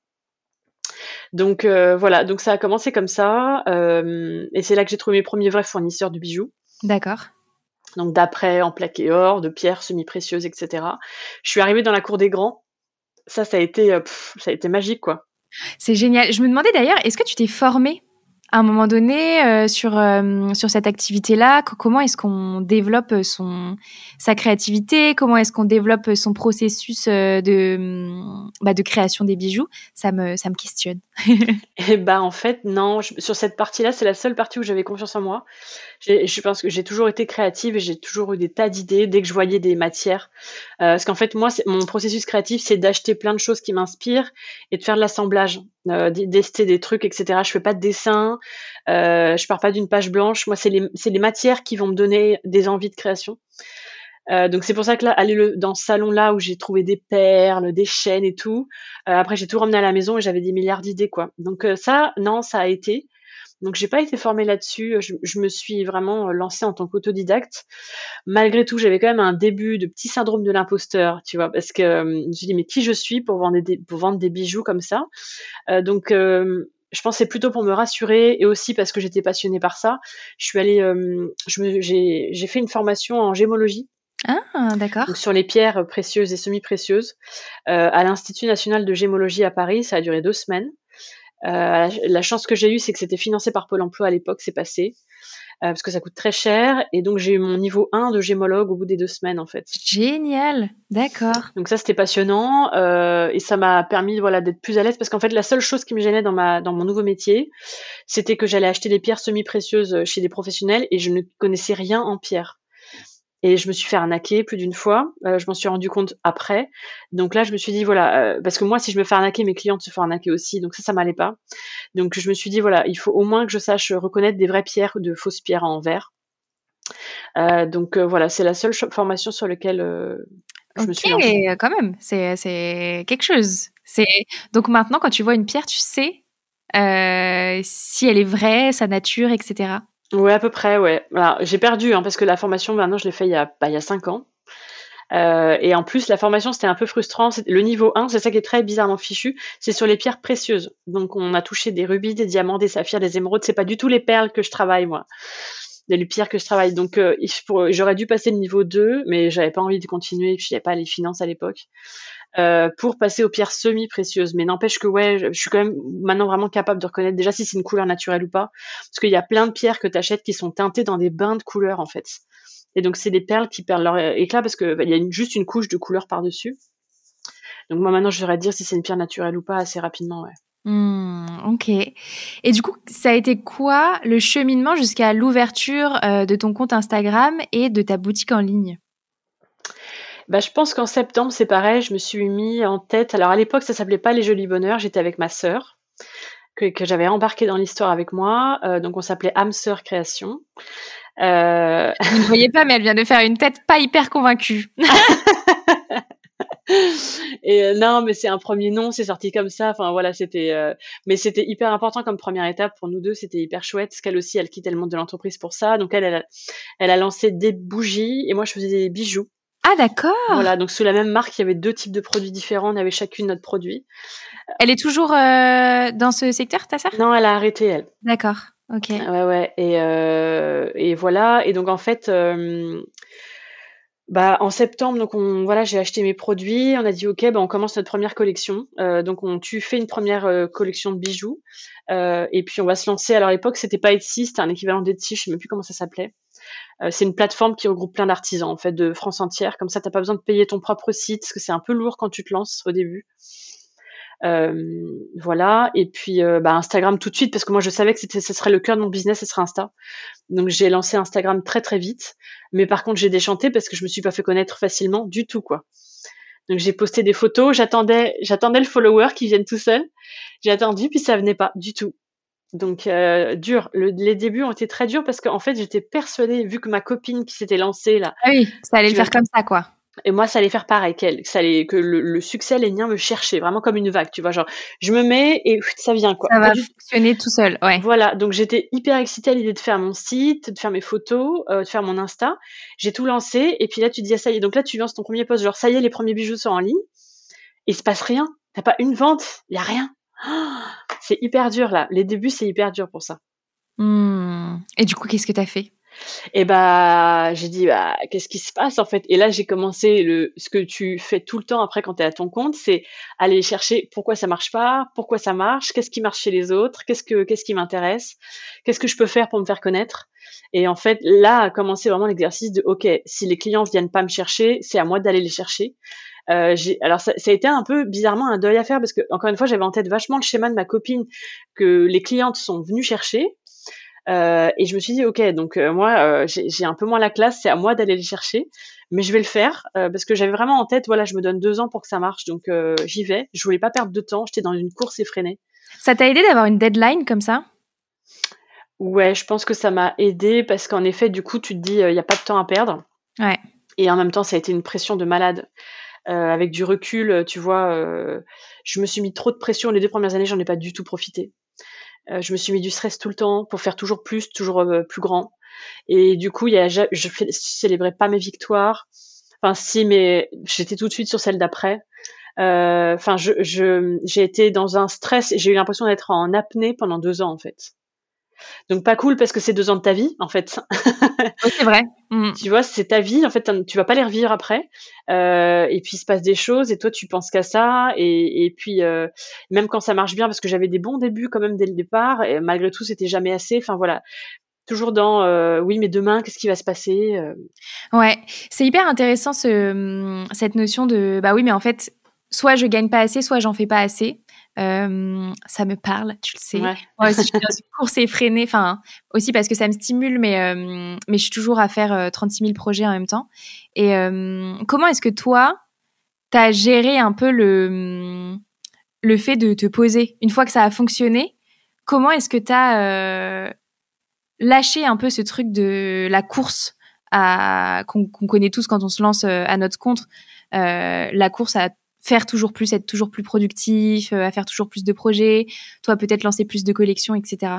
Donc voilà, donc ça a commencé comme ça et c'est là que j'ai trouvé mes premiers vrais fournisseurs de bijoux. D'accord donc d'après en plaqué or, de pierres semi-précieuses, etc. Je suis arrivée dans la cour des grands. Ça, ça a été, euh, ça a été magique, quoi. C'est génial. Je me demandais d'ailleurs, est-ce que tu t'es formée? À un moment donné euh, sur euh, sur cette activité-là Comment est-ce qu'on développe son sa créativité? Comment est-ce qu'on développe son processus de bah, de création des bijoux? Ça me ça me questionne. Et bah en fait non, sur cette partie-là, c'est la seule partie où j'avais confiance en moi je pense que j'ai toujours été créative et j'ai toujours eu des tas d'idées dès que je voyais des matières. Euh, parce qu'en fait, moi, mon processus créatif, c'est d'acheter plein de choses qui m'inspirent et de faire de l'assemblage, euh, d'ester des trucs, etc. Je fais pas de dessin, euh, je pars pas d'une page blanche. Moi, c'est les, matières qui vont me donner des envies de création. Euh, donc c'est pour ça que là, aller le, dans ce salon-là où j'ai trouvé des perles, des chaînes et tout. Euh, après, j'ai tout ramené à la maison et j'avais des milliards d'idées, quoi. Donc ça, non, ça a été. Donc j'ai pas été formée là-dessus. Je, me suis vraiment euh, lancée en tant qu'autodidacte. Malgré tout, j'avais quand même un début de petit syndrome de l'imposteur, tu vois, parce que euh, je me suis dit mais qui je suis pour vendre des, pour vendre des bijoux comme ça? Euh, donc je pensais plutôt pour me rassurer et aussi parce que j'étais passionnée par ça. Je suis allée, j'ai fait une formation en gémologie. Ah, d'accord. Sur les pierres précieuses et semi-précieuses à l'Institut national de gémologie à Paris. Ça a duré deux semaines. Euh, la chance que j'ai eue, c'est que c'était financé par Pôle Emploi à l'époque, c'est passé. parce que ça coûte très cher. Et donc j'ai eu mon niveau 1 de gémologue au bout des deux semaines en fait. Génial, d'accord. Donc ça c'était passionnant et ça m'a permis voilà d'être plus à l'aise parce qu'en fait la seule chose qui me gênait dans ma dans mon nouveau métier, c'était que j'allais acheter des pierres semi-précieuses chez des professionnels et je ne connaissais rien en pierre. Et je me suis fait arnaquer plus d'une fois. Euh, je m'en suis rendu compte après. Donc là, je me suis dit, voilà, euh, parce que moi, si je me fais arnaquer, mes clientes se font arnaquer aussi. Donc ça, ça m'allait pas. Donc je me suis dit, voilà, il faut au moins que je sache reconnaître des vraies pierres ou de fausses pierres en verre. Euh, donc voilà, c'est la seule formation sur laquelle je me suis lancée. quand même, c'est, quelque chose. Donc maintenant, quand tu vois une pierre, tu sais si elle est vraie, sa nature, etc. Ouais, à peu près, ouais. j'ai perdu, hein, parce que la formation, maintenant, je l'ai fait il y a, bah, il y a 5 ans. Euh, et en plus, la formation, c'était un peu frustrant. Le niveau 1, c'est ça qui est très bizarrement fichu, c'est sur les pierres précieuses. Donc, on a touché des rubis, des diamants, des saphirs, des émeraudes. C'est pas du tout les perles que je travaille, moi. Les pierres que je travaille. Donc, euh, j'aurais dû passer le niveau 2, mais j'avais pas envie de continuer, puis j'avais pas les finances à l'époque. Euh, pour passer aux pierres semi-précieuses. Mais n'empêche que ouais, je, suis quand même maintenant vraiment capable de reconnaître déjà si c'est une couleur naturelle ou pas. Parce qu'il y a plein de pierres que tu achètes qui sont teintées dans des bains de couleurs en fait. Et donc c'est des perles qui perdent leur éclat parce qu'il bah, y a juste une couche de couleur par-dessus. Donc moi maintenant je saurais dire si c'est une pierre naturelle ou pas assez rapidement, ouais. Mmh, ok. Et du coup, ça a été quoi le cheminement jusqu'à l'ouverture euh, de ton compte Instagram et de ta boutique en ligne? Bah, je pense qu'en septembre, c'est pareil, je me suis mis en tête. Alors à l'époque, ça s'appelait pas les Jolis Bonheurs, j'étais avec ma sœur, que, j'avais embarqué dans l'histoire avec moi. Euh, donc on s'appelait âme sœur création. Euh... Vous ne voyez pas, mais elle vient de faire une tête pas hyper convaincue. et euh, non, mais c'est un premier nom, c'est sorti comme ça. Enfin voilà, c'était, euh, mais c'était hyper important comme première étape pour nous deux. C'était hyper chouette. Parce qu'elle aussi, elle quittait le monde de l'entreprise pour ça. Donc elle, elle a, elle a lancé des bougies et moi je faisais des bijoux. Ah d'accord. Voilà, donc sous la même marque, il y avait deux types de produits différents. On avait chacune notre produit. Elle est toujours euh, dans ce secteur, ta sœur? Non, elle a arrêté elle. D'accord. Ok. Ouais ouais. Et et voilà. Et donc en fait. Euh, bah, en septembre, donc on, voilà, j'ai acheté mes produits. On a dit ok, bah, on commence notre première collection. donc on, tu fais une première collection de bijoux, et puis on va se lancer. Alors à l'époque, c'était pas Etsy, c'était un équivalent d'Etsy, je sais même plus comment ça s'appelait. Euh, c'est une plateforme qui regroupe plein d'artisans en fait de France entière. Comme ça, t'as pas besoin de payer ton propre site parce que c'est un peu lourd quand tu te lances au début. Euh, voilà. Et puis euh, bah, Instagram tout de suite parce que moi je savais que ce serait le cœur de mon business, ce serait Insta. Donc j'ai lancé Instagram très très vite. Mais par contre j'ai déchanté parce que je me suis pas fait connaître facilement du tout quoi. Donc j'ai posté des photos, j'attendais, j'attendais le follower qui vienne tout seul. J'ai attendu puis ça venait pas du tout. Donc euh, dur. les débuts ont été très durs parce qu'en fait j'étais persuadée, vu que ma copine qui s'était lancée là. Ah oui, ça allait le faire comme ça quoi. Et moi, ça allait faire pareil qu'elle, ça allait, que le, succès allait venir me chercher, vraiment comme une vague, tu vois, genre, je me mets et ça vient, quoi. Ça va fonctionner tout seul, ouais. Voilà, donc j'étais hyper excitée à l'idée de faire mon site, de faire mes photos, euh, de faire mon Insta. J'ai tout lancé, et puis là, tu dis, ah, ça y est, donc là, tu lances ton premier post, genre, ça y est, les premiers bijoux sont en ligne, et il se passe rien. T'as pas une vente, il y a rien. c'est hyper dur là. Les débuts, c'est hyper dur pour ça. Hmm. Et du coup, qu'est-ce que tu as fait? Et bah, j'ai dit, bah, qu'est-ce qui se passe en fait? Et là, j'ai commencé le, ce que tu fais tout le temps après quand tu es à ton compte, c'est aller chercher pourquoi ça marche pas, pourquoi ça marche, qu'est-ce qui marche chez les autres, qu'est-ce que, qu'est-ce qui m'intéresse, qu'est-ce que je peux faire pour me faire connaître. Et en fait, là a commencé vraiment l'exercice de, ok, si les clients viennent pas me chercher, c'est à moi d'aller les chercher. Euh, alors ça, ça, a été un peu bizarrement un deuil à faire parce que encore une fois j'avais en tête vachement le schéma de ma copine que les clientes sont venues chercher euh, et je me suis dit ok donc euh, moi euh, j'ai un peu moins la classe c'est à moi d'aller les chercher mais je vais le faire parce que j'avais vraiment en tête voilà je me donne deux ans pour que ça marche donc j'y vais. Je voulais pas perdre de temps j'étais dans une course effrénée. Ça t'a aidé d'avoir une deadline comme ça? Ouais je pense que ça m'a aidé parce qu'en effet du coup tu te dis il n'y a pas de temps à perdre. Ouais. Et en même temps ça a été une pression de malade. Avec du recul, tu vois, je me suis mis trop de pression. Les deux premières années, j'en ai pas du tout profité. Euh, je me suis mis du stress tout le temps pour faire toujours plus, toujours plus grand. Et du coup, y a, je, je célébrais pas mes victoires. Enfin, si, mais j'étais tout de suite sur celle d'après. Enfin, je, j'ai été dans un stress et j'ai eu l'impression d'être en apnée pendant deux ans en fait. Donc pas cool parce que c'est deux ans de ta vie en fait. c'est vrai. Mm. Tu vois, c'est ta vie en fait. Tu vas pas les revivre après. Euh, et puis il se passe des choses et toi tu penses qu'à ça. Et, et puis euh, même quand ça marche bien parce que j'avais des bons débuts quand même dès le départ et malgré tout c'était jamais assez. Enfin voilà, toujours dans oui, mais demain, qu'est-ce qui va se passer Ouais, c'est hyper intéressant ce, hum, cette notion de bah oui, mais en fait, soit je gagne pas assez, soit j'en fais pas assez. Euh, ça me parle, tu le sais. Ouais. Moi aussi, je suis dans une course effrénée. Enfin, aussi parce que ça me stimule, mais, euh, mais je suis toujours à faire 36 euh, 000 projets en même temps. Et comment est-ce que toi, tu as géré un peu le, le fait de te poser? Une fois que ça a fonctionné, comment est-ce que tu as lâché un peu ce truc de la course qu'on connaît tous quand on se lance à notre compte? La course à faire toujours plus, être toujours plus productif, euh, à faire toujours plus de projets, toi peut-être lancer plus de collections, etc.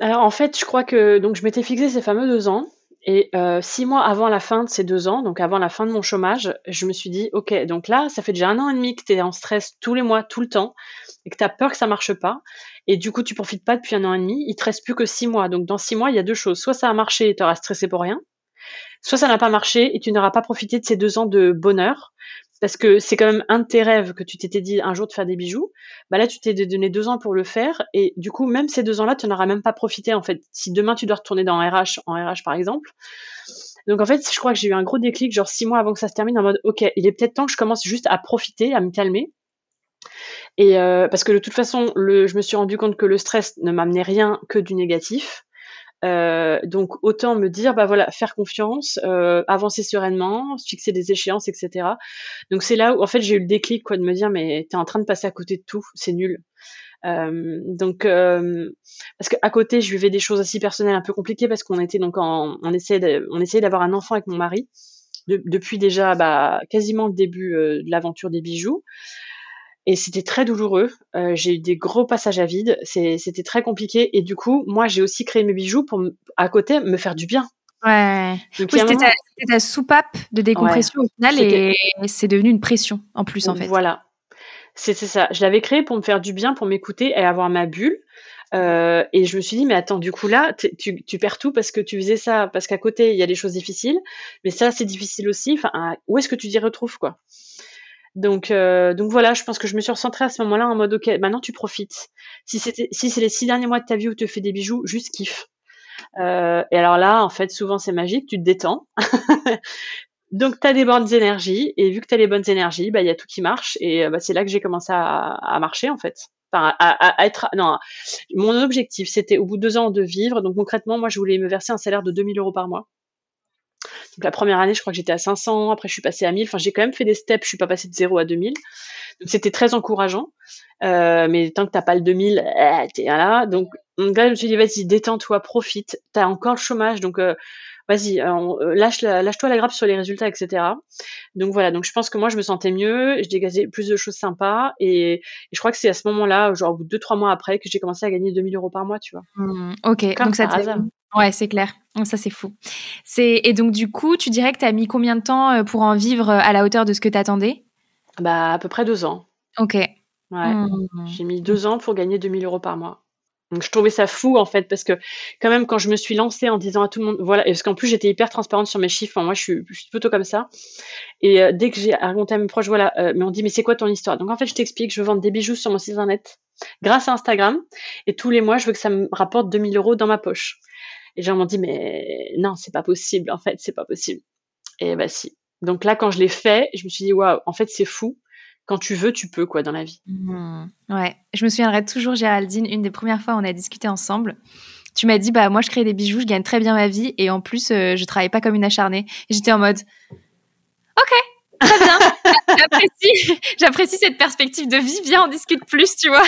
Alors en fait, je crois que donc je m'étais fixé ces fameux deux ans. Et euh, six mois avant la fin de ces deux ans, donc avant la fin de mon chômage, je me suis dit, OK, donc là, ça fait déjà un an et demi que tu es en stress tous les mois, tout le temps, et que tu as peur que ça marche pas. Et du coup, tu profites pas depuis un an et demi. Il te reste plus que six mois. Donc dans six mois, il y a deux choses. Soit ça a marché et tu auras stressé pour rien. Soit ça n'a pas marché et tu n'auras pas profité de ces deux ans de bonheur parce que c'est quand même un de tes rêves que tu t'étais dit un jour de faire des bijoux. Bah là, tu t'es donné deux ans pour le faire, et du coup, même ces deux ans-là, tu n'auras même pas profité en fait. Si demain tu dois retourner dans RH, en RH par exemple. Donc en fait, je crois que j'ai eu un gros déclic, genre six mois avant que ça se termine, en mode ok, il est peut-être temps que je commence juste à profiter, à me calmer. Et euh, parce que de toute façon, je me suis rendu compte que le stress ne m'amenait rien que du négatif. Euh, donc autant me dire, bah voilà, faire confiance, euh, avancer sereinement, fixer des échéances, etc. Donc c'est là où en fait j'ai eu le déclic quoi de me dire, mais t'es en train de passer à côté de tout, c'est nul. Euh, donc parce qu'à côté je vivais des choses aussi personnelles un peu compliquées parce qu'on était donc en, on essayait on essayait d'avoir un enfant avec mon mari depuis déjà bah, quasiment le début de l'aventure des bijoux. Et c'était très douloureux. Euh, j'ai eu des gros passages à vide. C'était très compliqué. Et du coup, moi, j'ai aussi créé mes bijoux pour, à côté, me faire du bien. Ouais. c'était ta, soupape de décompression au final et c'est devenu une pression en plus, en fait. Voilà. C'est ça. Je l'avais créé pour me faire du bien, pour m'écouter et avoir ma bulle. Euh, et je me suis dit, mais attends, du coup là, tu, tu, perds tout parce que tu faisais ça, parce qu'à côté, il y a des choses difficiles, mais ça, c'est difficile aussi. Enfin, où est-ce que tu t'y retrouves, quoi? Donc, euh, donc voilà, je pense que je me suis recentrée à ce moment-là en mode ok, maintenant tu profites. Si c'était, si c'est les six derniers mois de ta vie où tu fais des bijoux, juste kiffe. Euh, et alors là, en fait, souvent c'est magique, tu te détends. donc tu as des bonnes énergies et vu que tu as les bonnes énergies, bah il y a tout qui marche et euh, bah, c'est là que j'ai commencé à, marcher en fait. Enfin, à, à, être non, mon objectif c'était au bout de deux ans de vivre. Donc concrètement, moi je voulais me verser un salaire de 2000 euros par mois. Donc la première année, je crois que j'étais à 500, après je suis passée à 1000. Enfin, j'ai quand même fait des steps, je suis pas passée de 0 à 2000. Donc c'était très encourageant. Euh, mais tant que t'as pas le 2000, eh, t'es là. Donc, donc là, je me suis dit, vas-y, détends-toi, profite. T'as encore le chômage, donc euh, vas-y, euh, lâche, lâche-toi la grappe sur les résultats, etc. Donc voilà, donc je pense que moi, je me sentais mieux, je dégazais plus de choses sympas. Et, et je crois que c'est à ce moment-là, genre deux, trois mois après, que j'ai commencé à gagner 2000 euros par mois, tu vois. Mmh, ok, donc ça Ouais, c'est clair. Ça, c'est fou. C'est Et donc, du coup, tu dirais que tu as mis combien de temps euh, pour en vivre euh, à la hauteur de ce que tu attendais Bah, à peu près deux ans. Ok. Ouais. Mmh. J'ai mis deux ans pour gagner 2000 euros par mois. Donc, je trouvais ça fou, en fait, parce que quand même, quand je me suis lancée en disant à tout le monde, voilà, parce qu'en plus, j'étais hyper transparente sur mes chiffres. moi, je suis, je suis, plutôt comme ça. Et euh, dès que j'ai raconté à mes proches, voilà, mais on dit, mais c'est quoi ton histoire? Donc, en fait, je t'explique, je veux vendre des bijoux sur mon site internet grâce à Instagram. Et tous les mois, je veux que ça me rapporte 2000 euros dans ma poche. Et les gens m'ont dit, mais non, c'est pas possible, en fait, c'est pas possible. Et bah si. Donc là, quand je l'ai fait, je me suis dit, waouh, en fait, c'est fou. Quand tu veux, tu peux, quoi, dans la vie. Mmh. Ouais. Je me souviendrai toujours, Géraldine, une des premières fois où on a discuté ensemble. Tu m'as dit, bah, moi, je crée des bijoux, je gagne très bien ma vie, et en plus, euh, je travaille pas comme une acharnée. Et j'étais en mode, ok, très bien. j'apprécie, j'apprécie cette perspective de vie. Viens, on discute plus, tu vois.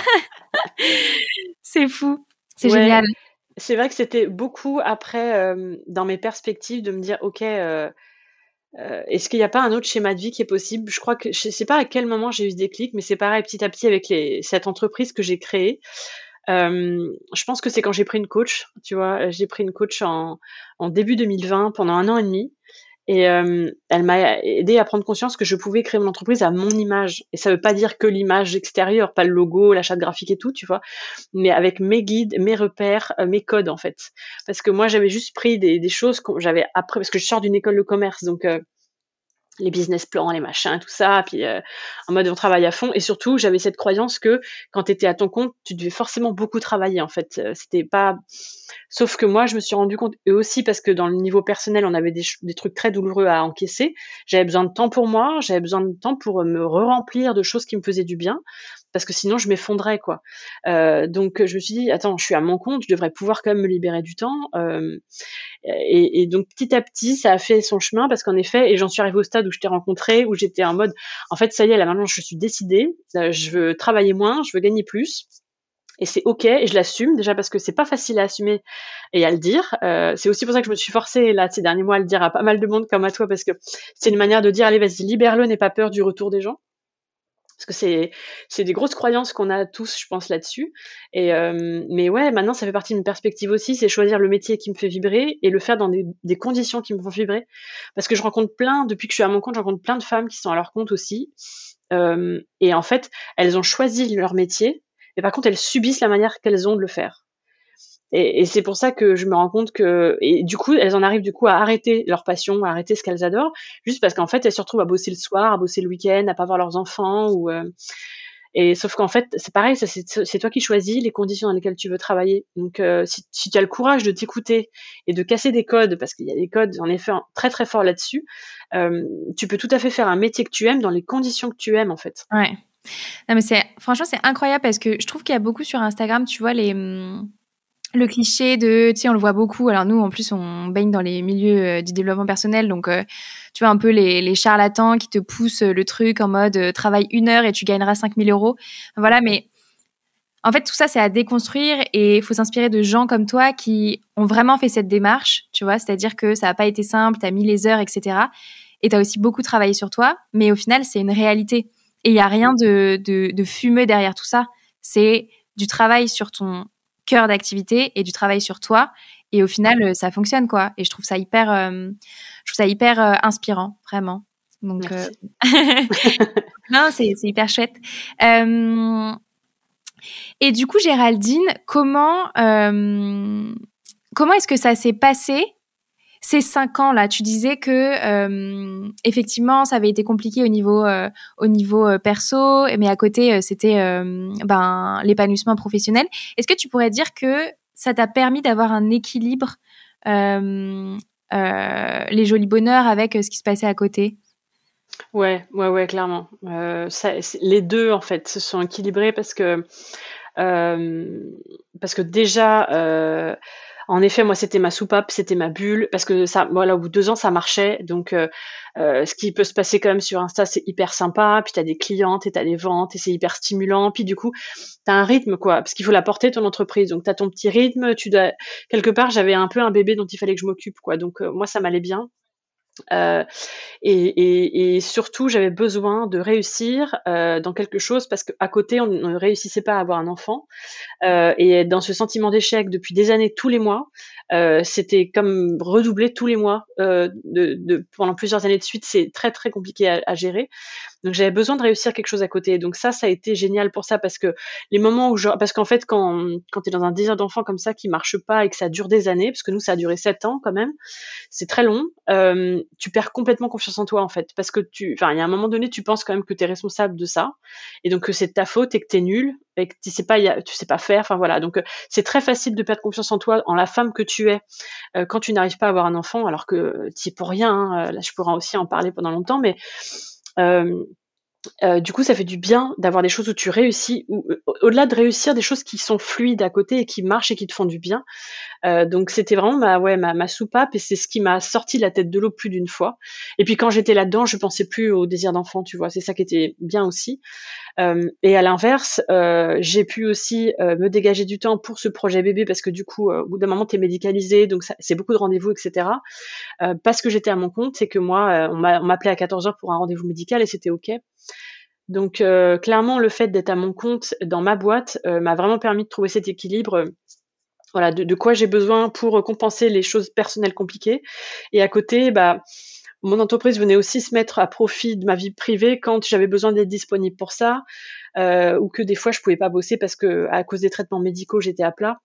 c'est fou. C'est génial c'est vrai que c'était beaucoup après, euh, dans mes perspectives, de me dire, OK, euh, euh, est-ce qu'il n'y a pas un autre schéma de vie qui est possible? Je crois que je ne sais pas à quel moment j'ai eu ce déclic, mais c'est pareil petit à petit avec cette entreprise que j'ai créée. je pense que c'est quand j'ai pris une coach, tu vois, j'ai pris une coach en début 2020 pendant un an et demi. Et euh, elle m'a aidé à prendre conscience que je pouvais créer mon entreprise à mon image. Et ça veut pas dire que l'image extérieure, pas le logo, la charte graphique et tout, tu vois, mais avec mes guides, mes repères, euh, mes codes en fait. Parce que moi, j'avais juste pris des, choses que j'avais appris, parce que je sors d'une école de commerce, donc euh, les business plans, les machins, tout ça, puis euh, en mode on travaille à fond. Et surtout, j'avais cette croyance que quand tu étais à ton compte, tu devais forcément beaucoup travailler. En fait, euh, c'était pas. Sauf que moi, je me suis rendu compte, et aussi parce que dans le niveau personnel, on avait des, des trucs très douloureux à encaisser. J'avais besoin de temps pour moi, j'avais besoin de temps pour me re-remplir de choses qui me faisaient du bien parce que sinon je m'effondrais quoi. Euh, donc je me suis dit attends, je suis à mon compte, je devrais pouvoir quand même me libérer du temps. Euh, et, donc petit à petit, ça a fait son chemin parce qu'en effet, et j'en suis arrivée au stade où je t'ai rencontré, où j'étais en mode, en fait ça y est, là maintenant je suis décidée, euh, je veux travailler moins, je veux gagner plus. Et c'est ok, et je l'assume déjà parce que c'est pas facile à assumer et à le dire. C'est aussi pour ça que je me suis forcée là ces derniers mois à le dire à pas mal de monde comme à toi parce que c'est une manière de dire allez vas-y libère-le, n'aie pas peur du retour des gens. Parce que c'est c'est des grosses croyances qu'on a tous, je pense, là-dessus. Et euh, mais ouais, maintenant, ça fait partie d'une perspective aussi, c'est choisir le métier qui me fait vibrer et le faire dans des, des, conditions qui me font vibrer. Parce que je rencontre plein, depuis que je suis à mon compte, je rencontre plein de femmes qui sont à leur compte aussi. Euh, et en fait, elles ont choisi leur métier, mais par contre, elles subissent la manière qu'elles ont de le faire. Et, c'est pour ça que je me rends compte que, et du coup, elles en arrivent du coup à arrêter leur passion, à arrêter ce qu'elles adorent, juste parce qu'en fait, elles se retrouvent à bosser le soir, à bosser le week-end, à pas voir leurs enfants, ou euh, et sauf qu'en fait, c'est pareil, c'est toi qui choisis les conditions dans lesquelles tu veux travailler. Donc, euh, si, tu as le courage de t'écouter et de casser des codes, parce qu'il y a des codes en effet très très forts là-dessus, euh, tu peux tout à fait faire un métier que tu aimes dans les conditions que tu aimes en fait. Ouais. Non mais c'est franchement c'est incroyable parce que je trouve qu'il y a beaucoup sur Instagram, tu vois les hum, le cliché de, tu sais, on le voit beaucoup. Alors nous, en plus, on baigne dans les milieux euh, du développement personnel, donc euh, tu vois un peu les, charlatans qui te poussent le truc en mode euh, travaille une heure et tu gagneras 5000 euros. Voilà, mais en fait, tout ça, c'est à déconstruire et il faut s'inspirer de gens comme toi qui ont vraiment fait cette démarche, tu vois, c'est-à-dire que ça n'a pas été simple, tu as mis les heures, etc. Et tu as aussi beaucoup travaillé sur toi, mais au final, c'est une réalité. Et il n'y a rien de, de, de fumeux derrière tout ça. C'est du travail sur ton cœur d'activité et du travail sur toi. Et au final, euh, ça fonctionne, quoi. Et je trouve ça hyper, euh, je trouve ça hyper euh, inspirant, vraiment. Donc, euh... non, c'est hyper chouette. et du coup, Géraldine, comment, comment est-ce que ça s'est passé ces cinq ans là, tu disais que euh, effectivement ça avait été compliqué au niveau euh, au niveau euh, perso, mais à côté c'était ben l'épanouissement professionnel. Est-ce que tu pourrais dire que ça t'a permis d'avoir un équilibre les jolis bonheurs avec ce qui se passait à côté? Ouais, ouais, ouais, clairement. Les deux en fait se sont équilibrés parce que parce que déjà en effet, moi, c'était ma soupape, c'était ma bulle, parce que ça, voilà, au bout de deux ans, ça marchait. Donc, euh, euh, ce qui peut se passer quand même sur Insta, c'est hyper sympa. Puis t'as des clientes et t'as des ventes et c'est hyper stimulant. Puis du coup, t'as un rythme, quoi, parce qu'il faut la porter ton entreprise. Donc, t'as ton petit rythme. Tu dois quelque part, j'avais un peu un bébé dont il fallait que je m'occupe, quoi. Donc, euh, moi, ça m'allait bien. Euh, et, surtout, j'avais besoin de réussir euh, dans quelque chose parce qu'à côté, on ne réussissait pas à avoir un enfant. Euh, et dans ce sentiment d'échec depuis des années, tous les mois, c'était comme redoubler tous les mois pendant plusieurs années de suite. C'est très très compliqué à gérer. Donc j'avais besoin de réussir quelque chose à côté. Donc ça, ça a été génial pour ça parce que les moments où je, parce qu'en fait quand quand tu es dans un désir d'enfant comme ça qui marche pas et que ça dure des années, parce que nous ça a duré sept ans quand même, c'est très long. Euh, tu perds complètement confiance en toi en fait parce que tu, enfin il y a un moment donné tu penses quand même que tu es responsable de ça et donc que c'est ta faute et que tu es nul et que tu sais pas tu sais pas faire. Enfin voilà donc c'est très facile de perdre confiance en toi, en la femme que tu es euh, quand tu n'arrives pas à avoir un enfant alors que tu pour rien. Hein. Là je pourrais aussi en parler pendant longtemps mais euh, euh, du coup, ça fait du bien d'avoir des choses où tu réussis, euh, au-delà de réussir, des choses qui sont fluides à côté et qui marchent et qui te font du bien. Euh, donc c'était vraiment ma, ouais, ma, ma soupape et c'est ce qui m'a sorti la tête de l'eau plus d'une fois. Et puis quand j'étais là-dedans, je pensais plus au désir d'enfant, tu vois. C'est ça qui était bien aussi. Euh, et à l'inverse, euh, j'ai pu aussi me dégager du temps pour ce projet bébé parce que du coup, au bout d'un moment, tu es médicalisé, donc c'est beaucoup de rendez-vous, etc. parce que j'étais à mon compte, c'est que moi, on m'appelait à 14 heures pour un rendez-vous médical et c'était OK. Donc clairement, le fait d'être à mon compte dans ma boîte m'a vraiment permis de trouver cet équilibre. Voilà, de, de quoi j'ai besoin pour compenser les choses personnelles compliquées. Et à côté, bah, mon entreprise venait aussi se mettre à profit de ma vie privée quand j'avais besoin d'être disponible pour ça, euh, ou que des fois je pouvais pas bosser parce que à cause des traitements médicaux j'étais à plat.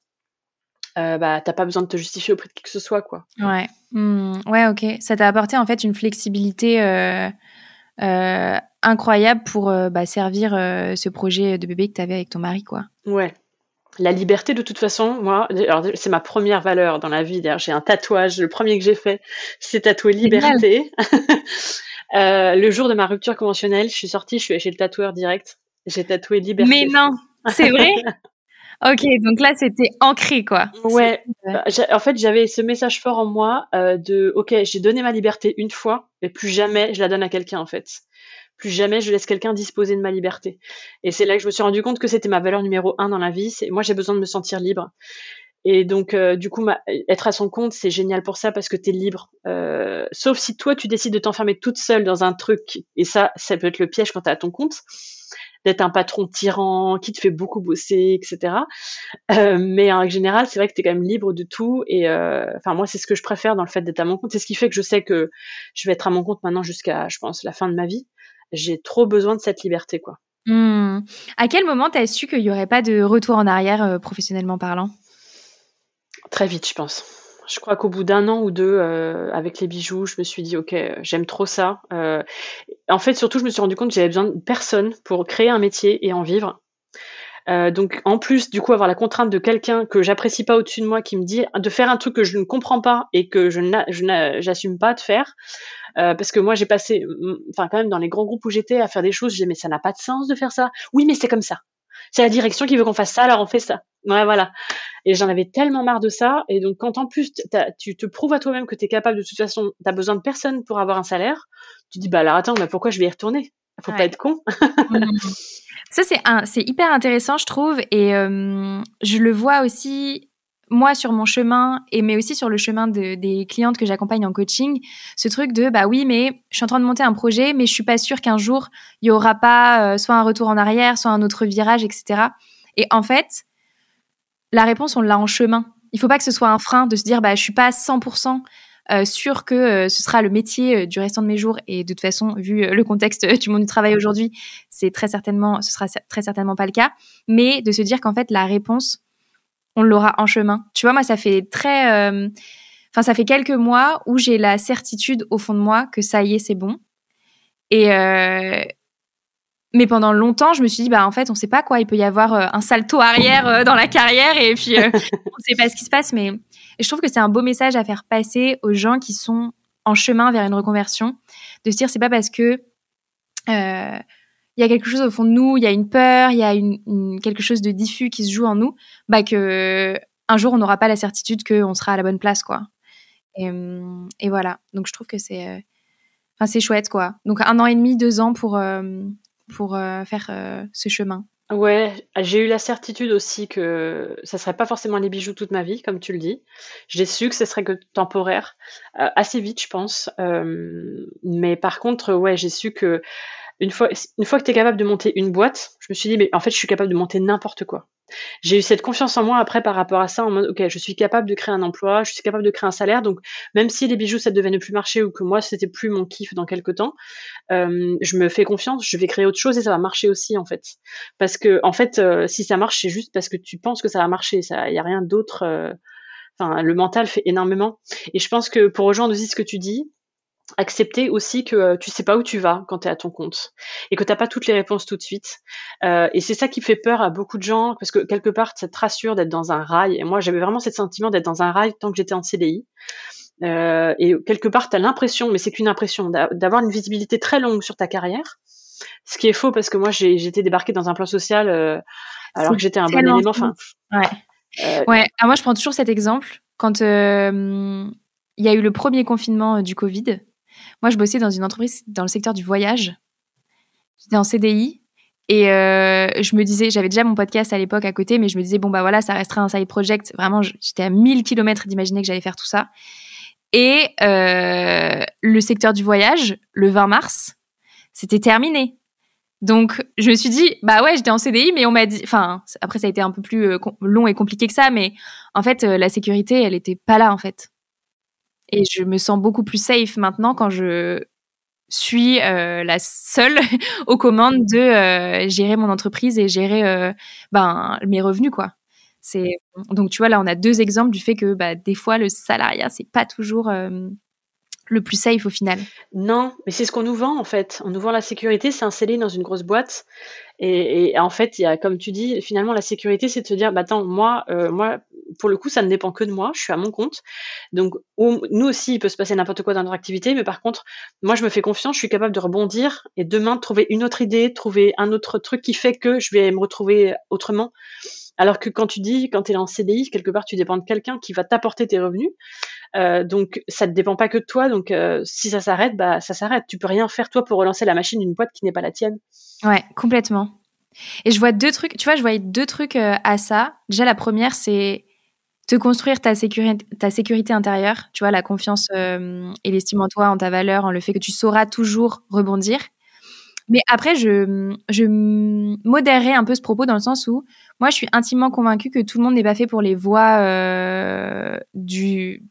euh, bah, t'as pas besoin de te justifier auprès de qui que ce soit, quoi. Ouais. Hmm. Ouais, ok. Ça t'a apporté en fait une flexibilité euh, euh, incroyable pour bah, servir ce projet de bébé que tu avais avec ton mari, quoi. Ouais. La liberté, de toute façon, moi, c'est ma première valeur dans la vie. D'ailleurs, j'ai un tatouage. Le premier que j'ai fait, c'est tatouer liberté. le jour de ma rupture conventionnelle, je suis sortie, je suis allée chez le tatoueur direct. J'ai tatoué liberté. Mais non, c'est vrai Ok, donc là, c'était ancré, quoi. Ouais. Bah, en fait, j'avais ce message fort en moi euh, de, ok, j'ai donné ma liberté une fois, mais plus jamais je la donne à quelqu'un, en fait. Plus jamais je laisse quelqu'un disposer de ma liberté. Et c'est là que je me suis rendu compte que c'était ma valeur numéro un dans la vie. C'est moi, j'ai besoin de me sentir libre. Et donc, euh, du coup, être à son compte, c'est génial pour ça parce que tu es libre. Euh, sauf si toi, tu décides de t'enfermer toute seule dans un truc, et ça, ça peut être le piège quand tu à ton compte d'être un patron tyran qui te fait beaucoup bosser, etc. Euh, mais en général, c'est vrai que tu quand même libre de tout. Et enfin, moi, c'est ce que je préfère dans le fait d'être à mon compte. C'est ce qui fait que je sais que je vais être à mon compte maintenant jusqu'à, je pense, la fin de ma vie. J'ai trop besoin de cette liberté, quoi. Mmh. À quel moment tu as su qu'il n'y aurait pas de retour en arrière euh, professionnellement parlant? Très vite, je pense je crois qu'au bout d'un an ou deux euh, avec les bijoux, je me suis dit ok, j'aime trop ça. Euh, en fait, surtout, je me suis rendu compte que j'avais besoin de personne pour créer un métier et en vivre. Euh, donc, en plus, du coup, avoir la contrainte de quelqu'un que j'apprécie pas au-dessus de moi, qui me dit de faire un truc que je ne comprends pas et que je n'assume pas de faire, parce que moi, j'ai passé, enfin, quand même, dans les grands groupes où j'étais, à faire des choses, disais mais ça n'a pas de sens de faire ça. Oui, mais c'est comme ça c'est la direction qui veut qu'on fasse ça, alors on fait ça. Ouais, voilà. Et j'en avais tellement marre de ça. Et donc, quand en plus, tu te prouves à toi-même que tu es capable, de toute façon, tu besoin de personne pour avoir un salaire, tu dis, bah alors attends, mais pourquoi je vais y retourner? Faut pas être con. Mmh. ça, c'est c'est hyper intéressant, je trouve. Et euh, je le vois aussi moi sur mon chemin et mais aussi sur le chemin de, des clientes que j'accompagne en coaching, ce truc de bah oui mais je suis en train de monter un projet mais je suis pas sûre qu'un jour il y aura pas euh, soit un retour en arrière, soit un autre virage, etc. Et en fait, la réponse on l'a en chemin. Il faut pas que ce soit un frein de se dire bah je suis pas 100% euh, sûr que euh, ce sera le métier du restant de mes jours et de toute façon vu le contexte du monde du travail aujourd'hui, c'est très certainement ce sera très certainement pas le cas, mais de se dire qu'en fait la réponse on l'aura en chemin. Tu vois, moi, ça fait très, euh, enfin, ça fait quelques mois où j'ai la certitude au fond de moi que ça y est, c'est bon. Et euh, mais pendant longtemps, je me suis dit, bah en fait, on sait pas quoi. Il peut y avoir euh, un salto arrière dans la carrière et puis on sait pas ce qui se passe. Mais je trouve que c'est un beau message à faire passer aux gens qui sont en chemin vers une reconversion, de se dire, c'est pas parce que il y a quelque chose au fond de nous, il y a une peur, il y a une, quelque chose de diffus qui se joue en nous, bah que un jour on n'aura pas la certitude qu'on sera à la bonne place, quoi. Et, voilà. Donc je trouve que c'est, euh, c'est chouette, quoi. Donc un an et demi, deux ans pour euh, pour euh, faire ce chemin. Ouais, j'ai eu la certitude aussi que ça serait pas forcément les bijoux toute ma vie, comme tu le dis. J'ai su que ce serait que temporaire, assez vite, je pense. mais par contre, ouais, j'ai su que une fois, une fois que tu es capable de monter une boîte, je me suis dit, mais en fait, je suis capable de monter n'importe quoi. J'ai eu cette confiance en moi après par rapport à ça, en mode, ok, je suis capable de créer un emploi, je suis capable de créer un salaire, donc même si les bijoux, ça devait ne plus marcher ou que moi, c'était plus mon kiff dans quelques temps, euh, je me fais confiance, je vais créer autre chose et ça va marcher aussi, en fait. Parce que, en fait, euh, si ça marche, c'est juste parce que tu penses que ça va marcher, il n'y a rien d'autre. Euh, enfin, le mental fait énormément. Et je pense que pour rejoindre aussi ce que tu dis, accepter aussi que euh, tu sais pas où tu vas quand tu es à ton compte et que tu pas toutes les réponses tout de suite. Euh, et c'est ça qui fait peur à beaucoup de gens parce que quelque part, ça te rassure d'être dans un rail. Et moi, j'avais vraiment ce sentiment d'être dans un rail tant que j'étais en CDI. Euh, et quelque part, tu as l'impression, mais c'est qu'une impression, d'avoir une visibilité très longue sur ta carrière. Ce qui est faux parce que moi, j'étais débarquée dans un plan social alors que j'étais un bon élément. Enfin, ouais. ouais. moi, je prends toujours cet exemple. Quand il y a eu le premier confinement du Covid, moi, je bossais dans une entreprise dans le secteur du voyage. J'étais en CDI et euh, je me disais, j'avais déjà mon podcast à l'époque à côté, mais je me disais, bon, bah voilà, ça restera un side project. Vraiment, j'étais à 1000 km d'imaginer que j'allais faire tout ça. Et euh, le secteur du voyage, le 20 mars, c'était terminé. Donc, je me suis dit, bah ouais, j'étais en CDI, mais on m'a dit, enfin, après, ça a été un peu plus euh, long et compliqué que ça, mais en fait, la sécurité, elle était pas là, en fait. Et je me sens beaucoup plus safe maintenant quand je suis euh, la seule aux commandes de euh, gérer mon entreprise et gérer euh, ben mes revenus quoi. Donc tu vois là, on a deux exemples du fait que bah, des fois le salariat c'est pas toujours le plus safe au final. Non, mais c'est ce qu'on nous vend en fait. On nous vend la sécurité, c'est un scellé dans une grosse boîte. Et, en fait, comme tu dis, finalement la sécurité, c'est de se dire, bah attends, moi, euh, moi, pour le coup, ça ne dépend que de moi. Je suis à mon compte. Donc nous aussi, il peut se passer n'importe quoi dans notre activité, mais par contre, moi, je me fais confiance, je suis capable de rebondir et demain trouver une autre idée, trouver un autre truc qui fait que je vais me retrouver autrement. Alors que quand tu dis, quand tu es en CDI, quelque part, tu dépends de quelqu'un qui va t'apporter tes revenus. Euh, donc ça ne dépend pas que de toi. Donc euh, si ça s'arrête, bah ça s'arrête. Tu peux rien faire toi pour relancer la machine d'une boîte qui n'est pas la tienne. Ouais, complètement. Et je vois deux trucs. Tu vois, je voyais deux trucs euh, à ça. Déjà la première, c'est te construire ta sécurité, ta sécurité intérieure. Tu vois, la confiance et l'estime en toi, en ta valeur, en le fait que tu sauras toujours rebondir. Mais après, je, je modérerai un peu ce propos dans le sens où moi, je suis intimement convaincue que tout le monde n'est pas fait pour les voies du,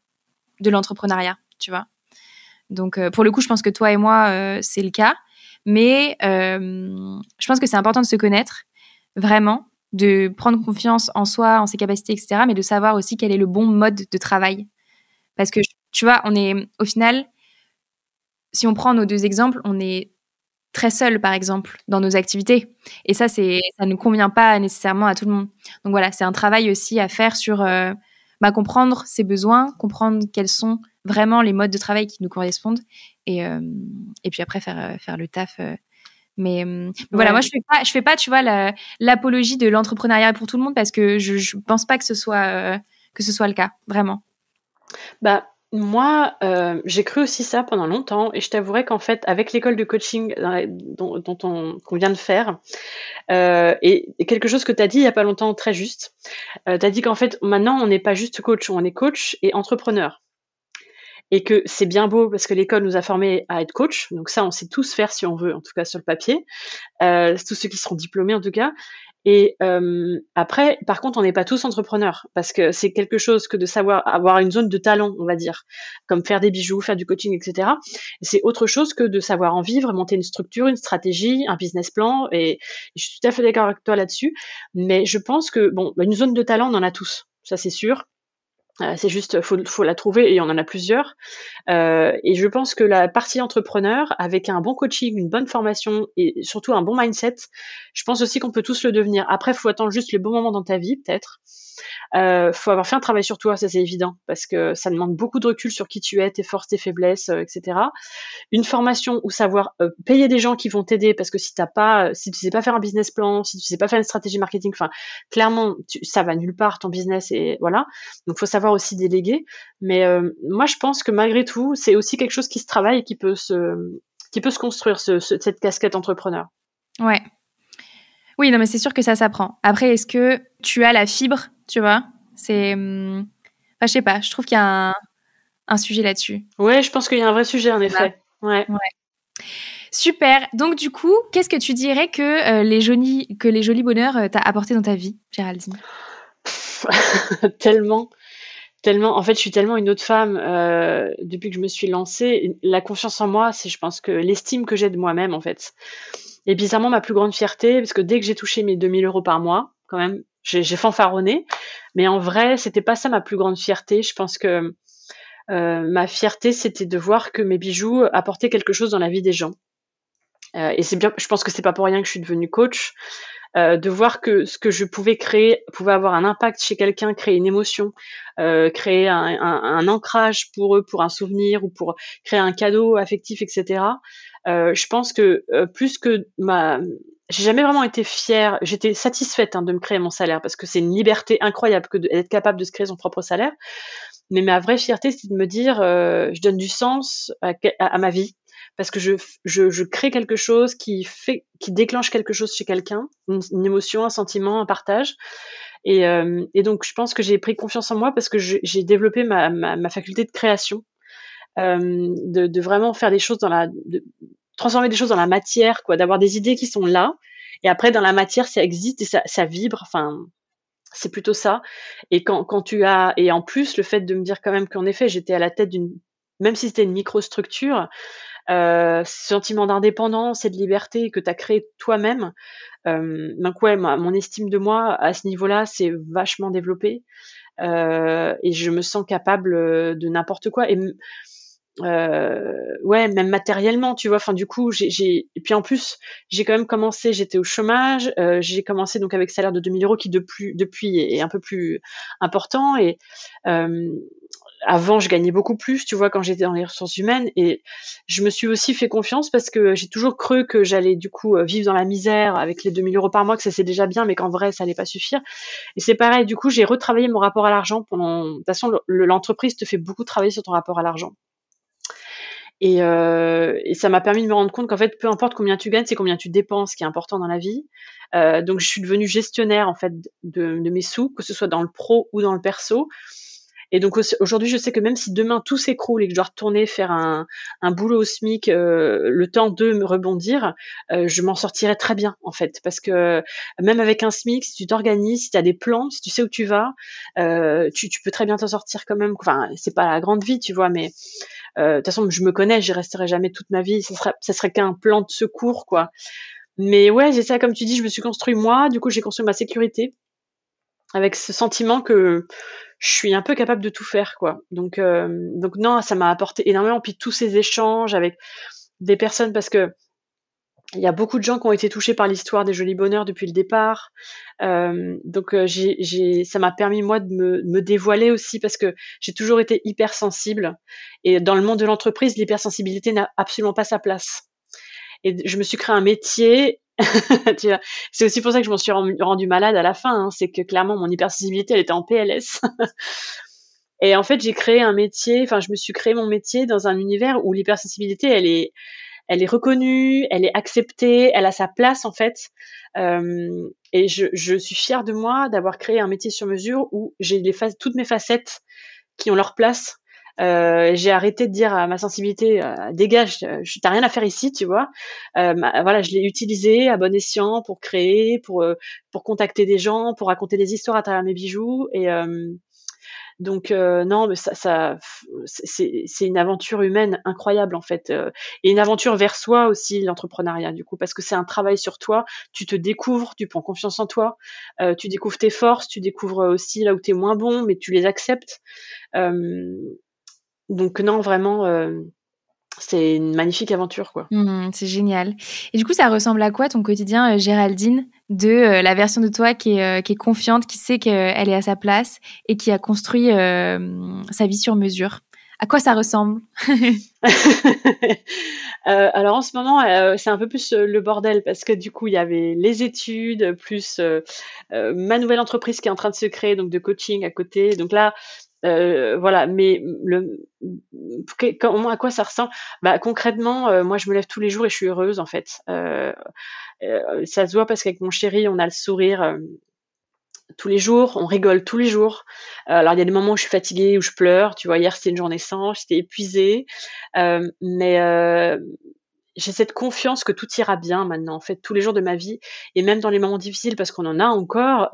de l'entrepreneuriat, tu vois. Donc, euh, pour le coup, je pense que toi et moi, euh, c'est le cas. Mais euh, je pense que c'est important de se connaître, vraiment, de prendre confiance en soi, en ses capacités, etc. Mais de savoir aussi quel est le bon mode de travail. Parce que, tu vois, on est, au final, si on prend nos deux exemples, on est très seul, par exemple, dans nos activités. Et ça, c'est, ça ne convient pas nécessairement à tout le monde. Donc voilà, c'est un travail aussi à faire sur bah, comprendre ses besoins, comprendre quels sont vraiment les modes de travail qui nous correspondent et, euh, et puis après faire, euh, faire le taf. Euh. Mais, voilà, moi je fais pas, je fais pas, tu vois, l'apologie de l'entrepreneuriat pour tout le monde parce que je, je pense pas que ce soit que ce soit le cas, vraiment. Bah moi, euh, j'ai cru aussi ça pendant longtemps et je t'avouerai qu'en fait, avec l'école de coaching dont, on qu'on vient de faire, euh, et, quelque chose que tu as dit il y a pas longtemps très juste, euh, tu as dit qu'en fait, maintenant, on n'est pas juste coach, on est coach et entrepreneur. Et que c'est bien beau parce que l'école nous a formés à être coach, donc ça, on sait tous faire si on veut, en tout cas sur le papier, tous ceux qui seront diplômés en tout cas. Et euh, après, par contre, on n'est pas tous entrepreneurs parce que c'est quelque chose que de savoir avoir une zone de talent, on va dire, comme faire des bijoux, faire du coaching, etc. C'est autre chose que de savoir en vivre, monter une structure, une stratégie, un business plan. Et je suis tout à fait d'accord avec toi là-dessus. Mais je pense que bon, une zone de talent, on en a tous, ça c'est sûr. Euh, c'est juste, faut, faut la trouver et on en a plusieurs. Euh, et je pense que la partie entrepreneur, avec un bon coaching, une bonne formation et surtout un bon mindset, je pense aussi qu'on peut tous le devenir. Après, faut attendre juste le bon moment dans ta vie, peut-être. Euh, faut avoir fait un travail sur toi, ça c'est évident, parce que ça demande beaucoup de recul sur qui tu es, tes forces, tes faiblesses, euh, etc. Une formation ou savoir payer des gens qui vont t'aider, parce que si t'as pas, si tu sais pas faire un business plan, si tu sais pas faire une stratégie marketing, enfin clairement ça va nulle part ton business et voilà. Donc faut savoir aussi déléguer. Mais euh, moi je pense que malgré tout, c'est aussi quelque chose qui se travaille et qui peut se qui peut se construire ce, cette casquette entrepreneur. Ouais. Oui, non, mais c'est sûr que ça s'apprend. Après, est-ce que tu as la fibre tu vois? C'est. Hum, enfin, je sais pas, je trouve qu'il y a un, sujet là-dessus. Ouais, je pense qu'il y a un vrai sujet, en effet. Ouais. Super. Donc, du coup, qu'est-ce que tu dirais que, euh, les, jolis, que les jolis bonheurs euh, t'ont apporté dans ta vie, Géraldine? Tellement. Tellement, en fait, je suis tellement une autre femme euh, depuis que je me suis lancée. La confiance en moi, c'est, je pense que l'estime que j'ai de moi-même, en fait. Et bizarrement, ma plus grande fierté, parce que dès que j'ai touché mes 2000 euros par mois, quand même, j'ai fanfaronné, mais en vrai, c'était pas ça ma plus grande fierté. Je pense que euh, ma fierté, c'était de voir que mes bijoux apportaient quelque chose dans la vie des gens. Euh, et c'est bien, je pense que c'est pas pour rien que je suis devenue coach, euh, de voir que ce que je pouvais créer pouvait avoir un impact chez quelqu'un, créer une émotion, créer un, ancrage pour eux, pour un souvenir ou pour créer un cadeau affectif, etc. je pense que plus que ma j'ai jamais vraiment été fière. J'étais satisfaite hein, de me créer mon salaire parce que c'est une liberté incroyable d'être capable de se créer son propre salaire. Mais ma vraie fierté, c'est de me dire, euh, je donne du sens à, ma vie parce que je, je, crée quelque chose qui fait, qui déclenche quelque chose chez quelqu'un, une, émotion, un sentiment, un partage. Et, euh, et donc, je pense que j'ai pris confiance en moi parce que j'ai développé ma, ma, ma, faculté de création, euh, de, de, vraiment faire des choses dans la, de, transformer des choses dans la matière, quoi, d'avoir des idées qui sont là, et après dans la matière ça existe et ça, ça vibre. Enfin, c'est plutôt ça. Et quand, quand tu as et en plus le fait de me dire quand même qu'en effet j'étais à la tête d'une même si c'était une microstructure, euh, sentiment d'indépendance et de liberté que tu as créé toi-même. Euh, donc ouais, mon estime de moi à ce niveau-là, c'est vachement développé euh, et je me sens capable de n'importe quoi. Et ouais, même matériellement, tu vois. Enfin, du coup, j'ai, et puis en plus, j'ai quand même commencé, j'étais au chômage, j'ai commencé donc avec salaire de 2000 euros qui depuis, depuis est un peu plus important et avant, je gagnais beaucoup plus, tu vois, quand j'étais dans les ressources humaines. Et je me suis aussi fait confiance parce que j'ai toujours cru que j'allais du coup vivre dans la misère avec les 2000 euros par mois, que ça c'est déjà bien, mais qu'en vrai, ça allait pas suffire. Et c'est pareil, du coup, j'ai retravaillé mon rapport à l'argent. De toute façon, l'entreprise te fait beaucoup travailler sur ton rapport à l'argent. Et, euh, et ça m'a permis de me rendre compte qu'en fait, peu importe combien tu gagnes, c'est combien tu dépenses qui est important dans la vie. Euh, donc, je suis devenue gestionnaire en fait de, mes sous, que ce soit dans le pro ou dans le perso. Et donc aujourd'hui, je sais que même si demain tout s'écroule et que je dois retourner faire un, boulot au SMIC, euh, le temps de me rebondir, euh, je m'en sortirai très bien en fait, parce que même avec un SMIC, si tu t'organises, si tu as des plans, si tu sais où tu vas, euh, tu, peux très bien t'en sortir quand même. Enfin, c'est pas la grande vie, tu vois, mais de toute façon, je me connais, j'y resterai jamais toute ma vie. Ça serait, serait qu'un plan de secours, quoi. Mais ouais, j'ai ça, comme tu dis, je me suis construit moi. Du coup, j'ai construit ma sécurité avec ce sentiment que je suis un peu capable de tout faire, quoi. Donc, euh, donc non, ça m'a apporté énormément. Puis tous ces échanges avec des personnes, parce que il y a beaucoup de gens qui ont été touchés par l'histoire des jolis bonheurs depuis le départ. Euh, donc euh, ça m'a permis moi de me, me, dévoiler aussi parce que j'ai toujours été hypersensible et dans le monde de l'entreprise, l'hypersensibilité n'a absolument pas sa place. Et je me suis créé un métier. c'est aussi pour ça que je m'en suis rendu malade à la fin. Hein. c'est que clairement mon hypersensibilité elle était en PLS. et en fait j'ai créé un métier. Enfin je me suis créé mon métier dans un univers où l'hypersensibilité elle est elle est reconnue, elle est acceptée, elle a sa place en fait. Euh, et je, suis fière de moi d'avoir créé un métier sur mesure où j'ai toutes mes facettes qui ont leur place. Euh, j'ai arrêté de dire à ma sensibilité euh, dégage, je t'as rien à faire ici, tu vois. Euh, voilà, je l'ai utilisé à bon escient pour créer, pour euh, pour contacter des gens, pour raconter des histoires à travers mes bijoux et euh, donc euh, non, mais ça, ça c'est une aventure humaine incroyable en fait, euh, et une aventure vers soi aussi l'entrepreneuriat du coup, parce que c'est un travail sur toi. Tu te découvres, tu prends confiance en toi, euh, tu découvres tes forces, tu découvres aussi là où tu es moins bon, mais tu les acceptes. Donc non, vraiment c'est une magnifique aventure, quoi. Mmh, c'est génial. Et du coup, ça ressemble à quoi ton quotidien, euh, Géraldine, de euh, la version de toi qui est, euh, qui est confiante, qui sait qu'elle est à sa place et qui a construit sa vie sur mesure? À quoi ça ressemble? Alors en ce moment, c'est un peu plus le bordel parce que du coup, il y avait les études, plus ma nouvelle entreprise qui est en train de se créer, donc de coaching à côté. Donc là, euh, voilà, mais le, comment, à quoi ça ressemble? Bah, Concrètement, euh, moi, je me lève tous les jours et je suis heureuse, en fait. Euh, ça se voit parce qu'avec mon chéri, on a le sourire tous les jours, on rigole tous les jours. alors, il y a des moments où je suis fatiguée, où je pleure. Tu vois, hier, c'était une journée sans, j'étais épuisée. mais j'ai cette confiance que tout ira bien maintenant, en fait, tous les jours de ma vie. Et même dans les moments difficiles, parce qu'on en a encore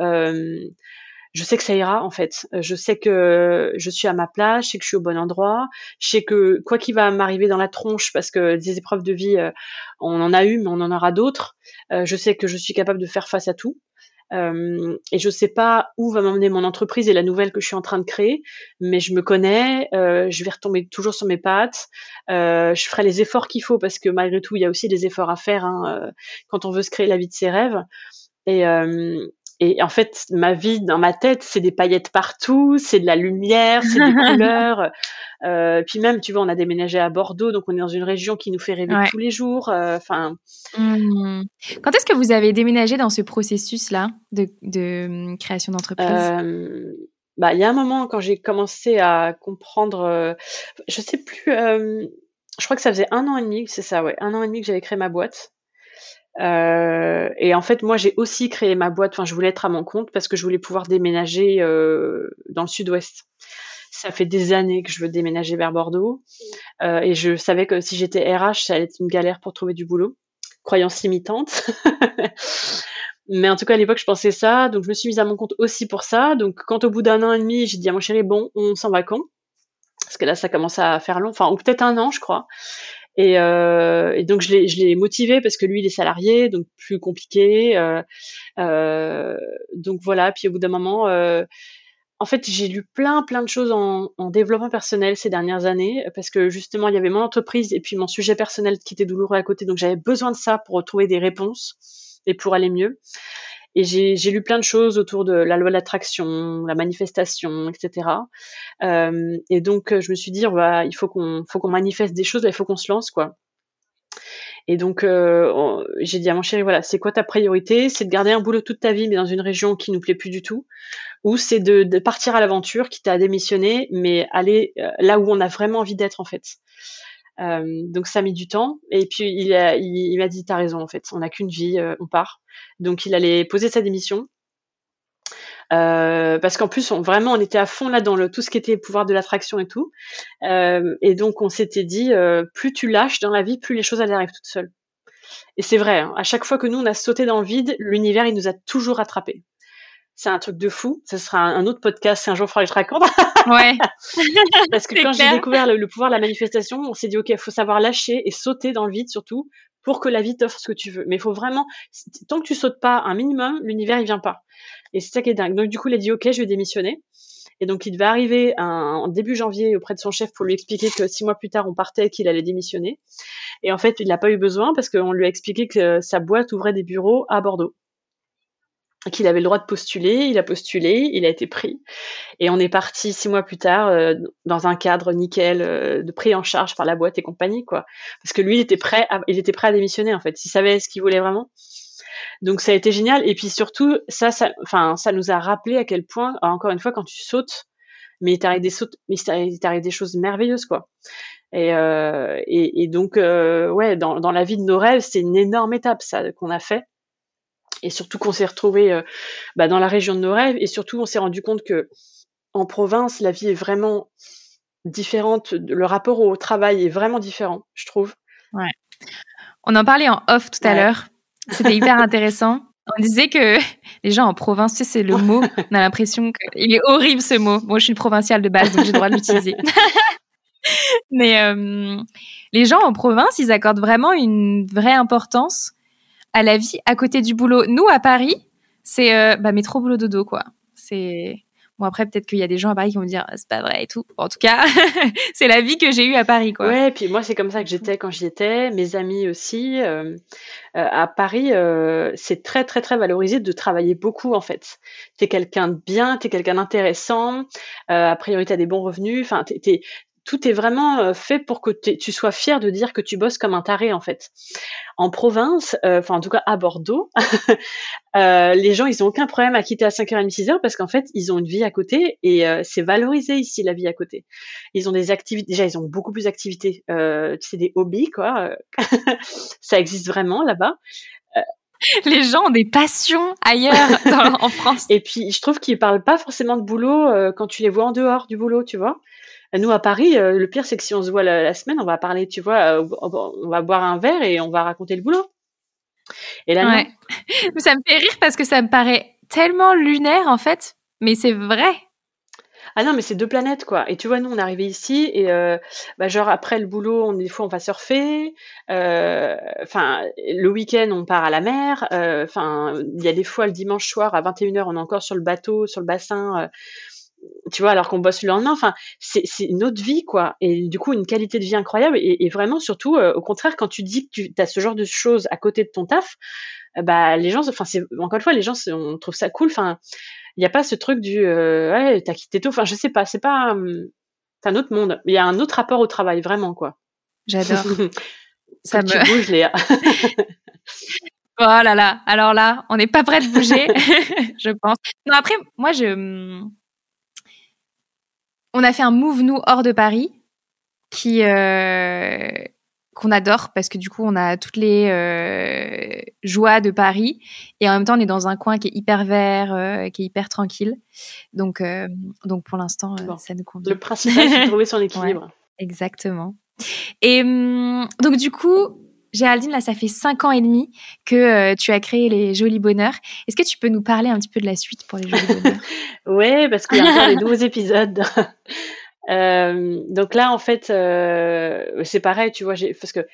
je sais que ça ira en fait. Euh, je sais que je suis à ma place, je sais que je suis au bon endroit, je sais que quoi qu'il va m'arriver dans la tronche, parce que des épreuves de vie, euh, on en a eu, mais on en aura d'autres. Euh, je sais que je suis capable de faire face à tout. Et je sais pas où va m'emmener mon entreprise et la nouvelle que je suis en train de créer, mais je me connais, je vais retomber toujours sur mes pattes, je ferai les efforts qu'il faut parce que malgré tout, il y a aussi des efforts à faire hein, quand on veut se créer la vie de ses rêves. Et, et en fait, ma vie dans ma tête, c'est des paillettes partout, c'est de la lumière, c'est des couleurs. Euh, puis même, tu vois, on a déménagé à Bordeaux, donc on est dans une région qui nous fait rêver tous les jours. Euh, enfin. Mmh. Quand est-ce que vous avez déménagé dans ce processus-là de, de, hum, création d'entreprise? Euh, Bah, il y a un moment quand j'ai commencé à comprendre, je sais plus. Je crois que ça faisait un an et demi, c'est ça, ouais, un an et demi que j'avais créé ma boîte. Euh, et en fait, moi, j'ai aussi créé ma boîte. Enfin, je voulais être à mon compte parce que je voulais pouvoir déménager euh, dans le sud-ouest. Ça fait des années que je veux déménager vers Bordeaux. Euh, et je savais que si j'étais RH, ça allait être une galère pour trouver du boulot. Croyance limitante. Mais en tout cas, à l'époque, je pensais ça. Donc, je me suis mise à mon compte aussi pour ça. Donc, quand au bout d'un an et demi, j'ai dit à mon chéri, bon, on s'en va quand? Parce que là, ça commence à faire long. Enfin, ou peut-être un an, je crois. Et, euh, et donc je l'ai, motivé parce que lui il est salarié, donc plus compliqué. Euh, euh, donc voilà. Puis au bout d'un moment, euh, en fait j'ai lu plein plein de choses en, en, développement personnel ces dernières années parce que justement il y avait mon entreprise et puis mon sujet personnel qui était douloureux à côté, donc j'avais besoin de ça pour retrouver des réponses et pour aller mieux. Et j'ai lu plein de choses autour de la loi de l'attraction, la manifestation, etc. Euh, et donc je me suis dit, il faut qu'on manifeste des choses, il faut qu'on se lance, quoi. Et donc euh, j'ai dit à mon chéri, voilà, c'est quoi ta priorité? C'est de garder un boulot toute ta vie, mais dans une région qui nous plaît plus du tout, ou c'est de, de, partir à l'aventure, qui t'a démissionné, mais aller euh, là où on a vraiment envie d'être en fait? Euh, donc ça a mis du temps. Et puis il, a, il, il m'a dit, t'as raison en fait, on n'a qu'une vie, euh, on part. Donc il allait poser sa démission. Euh, parce qu'en plus, vraiment, on était à fond là dans tout ce qui était pouvoir de l'attraction et tout. Et donc, on s'était dit, plus tu lâches dans la vie, plus les choses elles arrivent toutes seules. Et c'est vrai, hein, à chaque fois que nous, on a sauté dans le vide, l'univers, il nous a toujours attrapés. C'est un truc de fou. Ce sera un, autre podcast, un jour, il faudra que je raconte. Ouais. Parce que quand j'ai découvert le, le, pouvoir de la manifestation, on s'est dit, OK, il faut savoir lâcher et sauter dans le vide surtout pour que la vie t'offre ce que tu veux. Mais il faut vraiment, tant que tu sautes pas un minimum, l'univers il vient pas. Et c'est ça qui est dingue. Donc du coup, il a dit ok, je vais démissionner. Et donc il devait arriver en début janvier auprès de son chef pour lui expliquer que six mois plus tard on partait, qu'il allait démissionner. Et en fait, il n'a pas eu besoin parce qu'on lui a expliqué que sa boîte ouvrait des bureaux à Bordeaux qu'il avait le droit de postuler, il a postulé, il a été pris, et on est parti six mois plus tard euh, dans un cadre nickel euh, de pris en charge par la boîte et compagnie, quoi. Parce que lui, il était prêt, à, il était prêt à démissionner en fait, il savait ce qu'il voulait vraiment. Donc ça a été génial, et puis surtout ça, ça, enfin, ça nous a rappelé à quel point, encore une fois, quand tu sautes, mais il t'arrive des sautes, mais choses merveilleuses, quoi. Euh, et donc, euh, ouais, dans, dans la vie de nos rêves, c'est une énorme étape ça qu'on a fait et surtout qu'on s'est retrouvé euh, bah, dans la région de nos rêves et surtout on s'est rendu compte que en province la vie est vraiment différente, le rapport au travail est vraiment différent, je trouve. Ouais. On en parlait en off tout à l'heure. C'était hyper intéressant. On disait que les gens en province, tu sais, c'est le mot. On a l'impression qu'il est horrible ce mot. Bon, je suis une provinciale de base, donc j'ai le droit de l'utiliser. Mais euh, les gens en province, ils accordent vraiment une vraie importance à la vie à côté du boulot. Nous, à Paris, c'est euh, bah, métro, boulot, dodo, quoi. C'est. Bon, après, peut-être qu'il y a des gens à Paris qui vont me dire, c'est pas vrai et tout. En tout cas, c'est la vie que j'ai eue à Paris, quoi. Ouais, puis moi, c'est comme ça que j'étais quand j'y étais. Mes amis aussi. Euh, euh, à Paris, euh, c'est très, très, très valorisé de travailler beaucoup, en fait. T'es quelqu'un de bien, t'es quelqu'un d'intéressant. A priori, t'as des bons revenus. Enfin, t'es, tout est vraiment euh, fait pour que tu sois fier de dire que tu bosses comme un taré en fait. En province, euh, enfin en tout cas à Bordeaux, euh, les gens ils ont aucun problème à quitter à 5h30 6h parce qu'en fait ils ont une vie à côté et c'est valorisé ici la vie à côté. Ils ont des activités déjà ils ont beaucoup plus d'activités, c'est des hobbies quoi. Ça existe vraiment là-bas. Les gens ont des passions ailleurs en France. Et puis, je trouve qu'ils parlent pas forcément de boulot quand tu les vois en dehors du boulot, tu vois. Nous, à Paris, euh, le pire, c'est que si on se voit la, semaine, on va parler, tu vois, euh, on va boire un verre et on va raconter le boulot. Et là, ouais. ça me fait rire parce que ça me paraît tellement lunaire, en fait, mais c'est vrai. Ah non, mais c'est deux planètes, quoi. Et tu vois, nous, on est arrivé ici et, euh, bah, genre, après le boulot, on, des fois, on va surfer. Enfin, le week-end, on part à la mer. Enfin, il y a des fois, le dimanche soir, à 21h, on est encore sur le bateau, sur le bassin tu vois, alors qu'on bosse le lendemain. Enfin, c'est une autre vie, quoi. Et du coup, une qualité de vie incroyable. Et, vraiment, surtout, euh, au contraire, quand tu dis que tu as ce genre de choses à côté de ton taf, euh, bah, les gens, enfin, c'est encore une fois, les gens, on trouve ça cool. Enfin, il n'y a pas ce truc du, euh, ouais, t'as quitté tout. Enfin, je sais pas, c'est pas, hum, c'est un autre monde. Il y a un autre rapport au travail, vraiment, quoi. J'adore. ça me... tu bouges, Léa. Oh là là, alors là, on n'est pas prêt de bouger, je pense. Non, après, moi, je, on a fait un move, nous, hors de Paris, qui euh, qu'on adore parce que du coup, on a toutes les euh, joies de Paris et en même temps, on est dans un coin qui est hyper vert, euh, qui est hyper tranquille. Donc, donc pour l'instant, ça nous convient. Le principal, c'est de trouver son équilibre. exactement. Et hum, donc, du coup, Géraldine, là, ça fait cinq ans et demi que tu as créé les Jolis Bonheurs. Est-ce que tu peux nous parler un petit peu de la suite pour les Jolis Bonheurs? Ouais, parce qu'il y a encore des nouveaux épisodes. donc là, en fait, c'est pareil, tu vois, parce que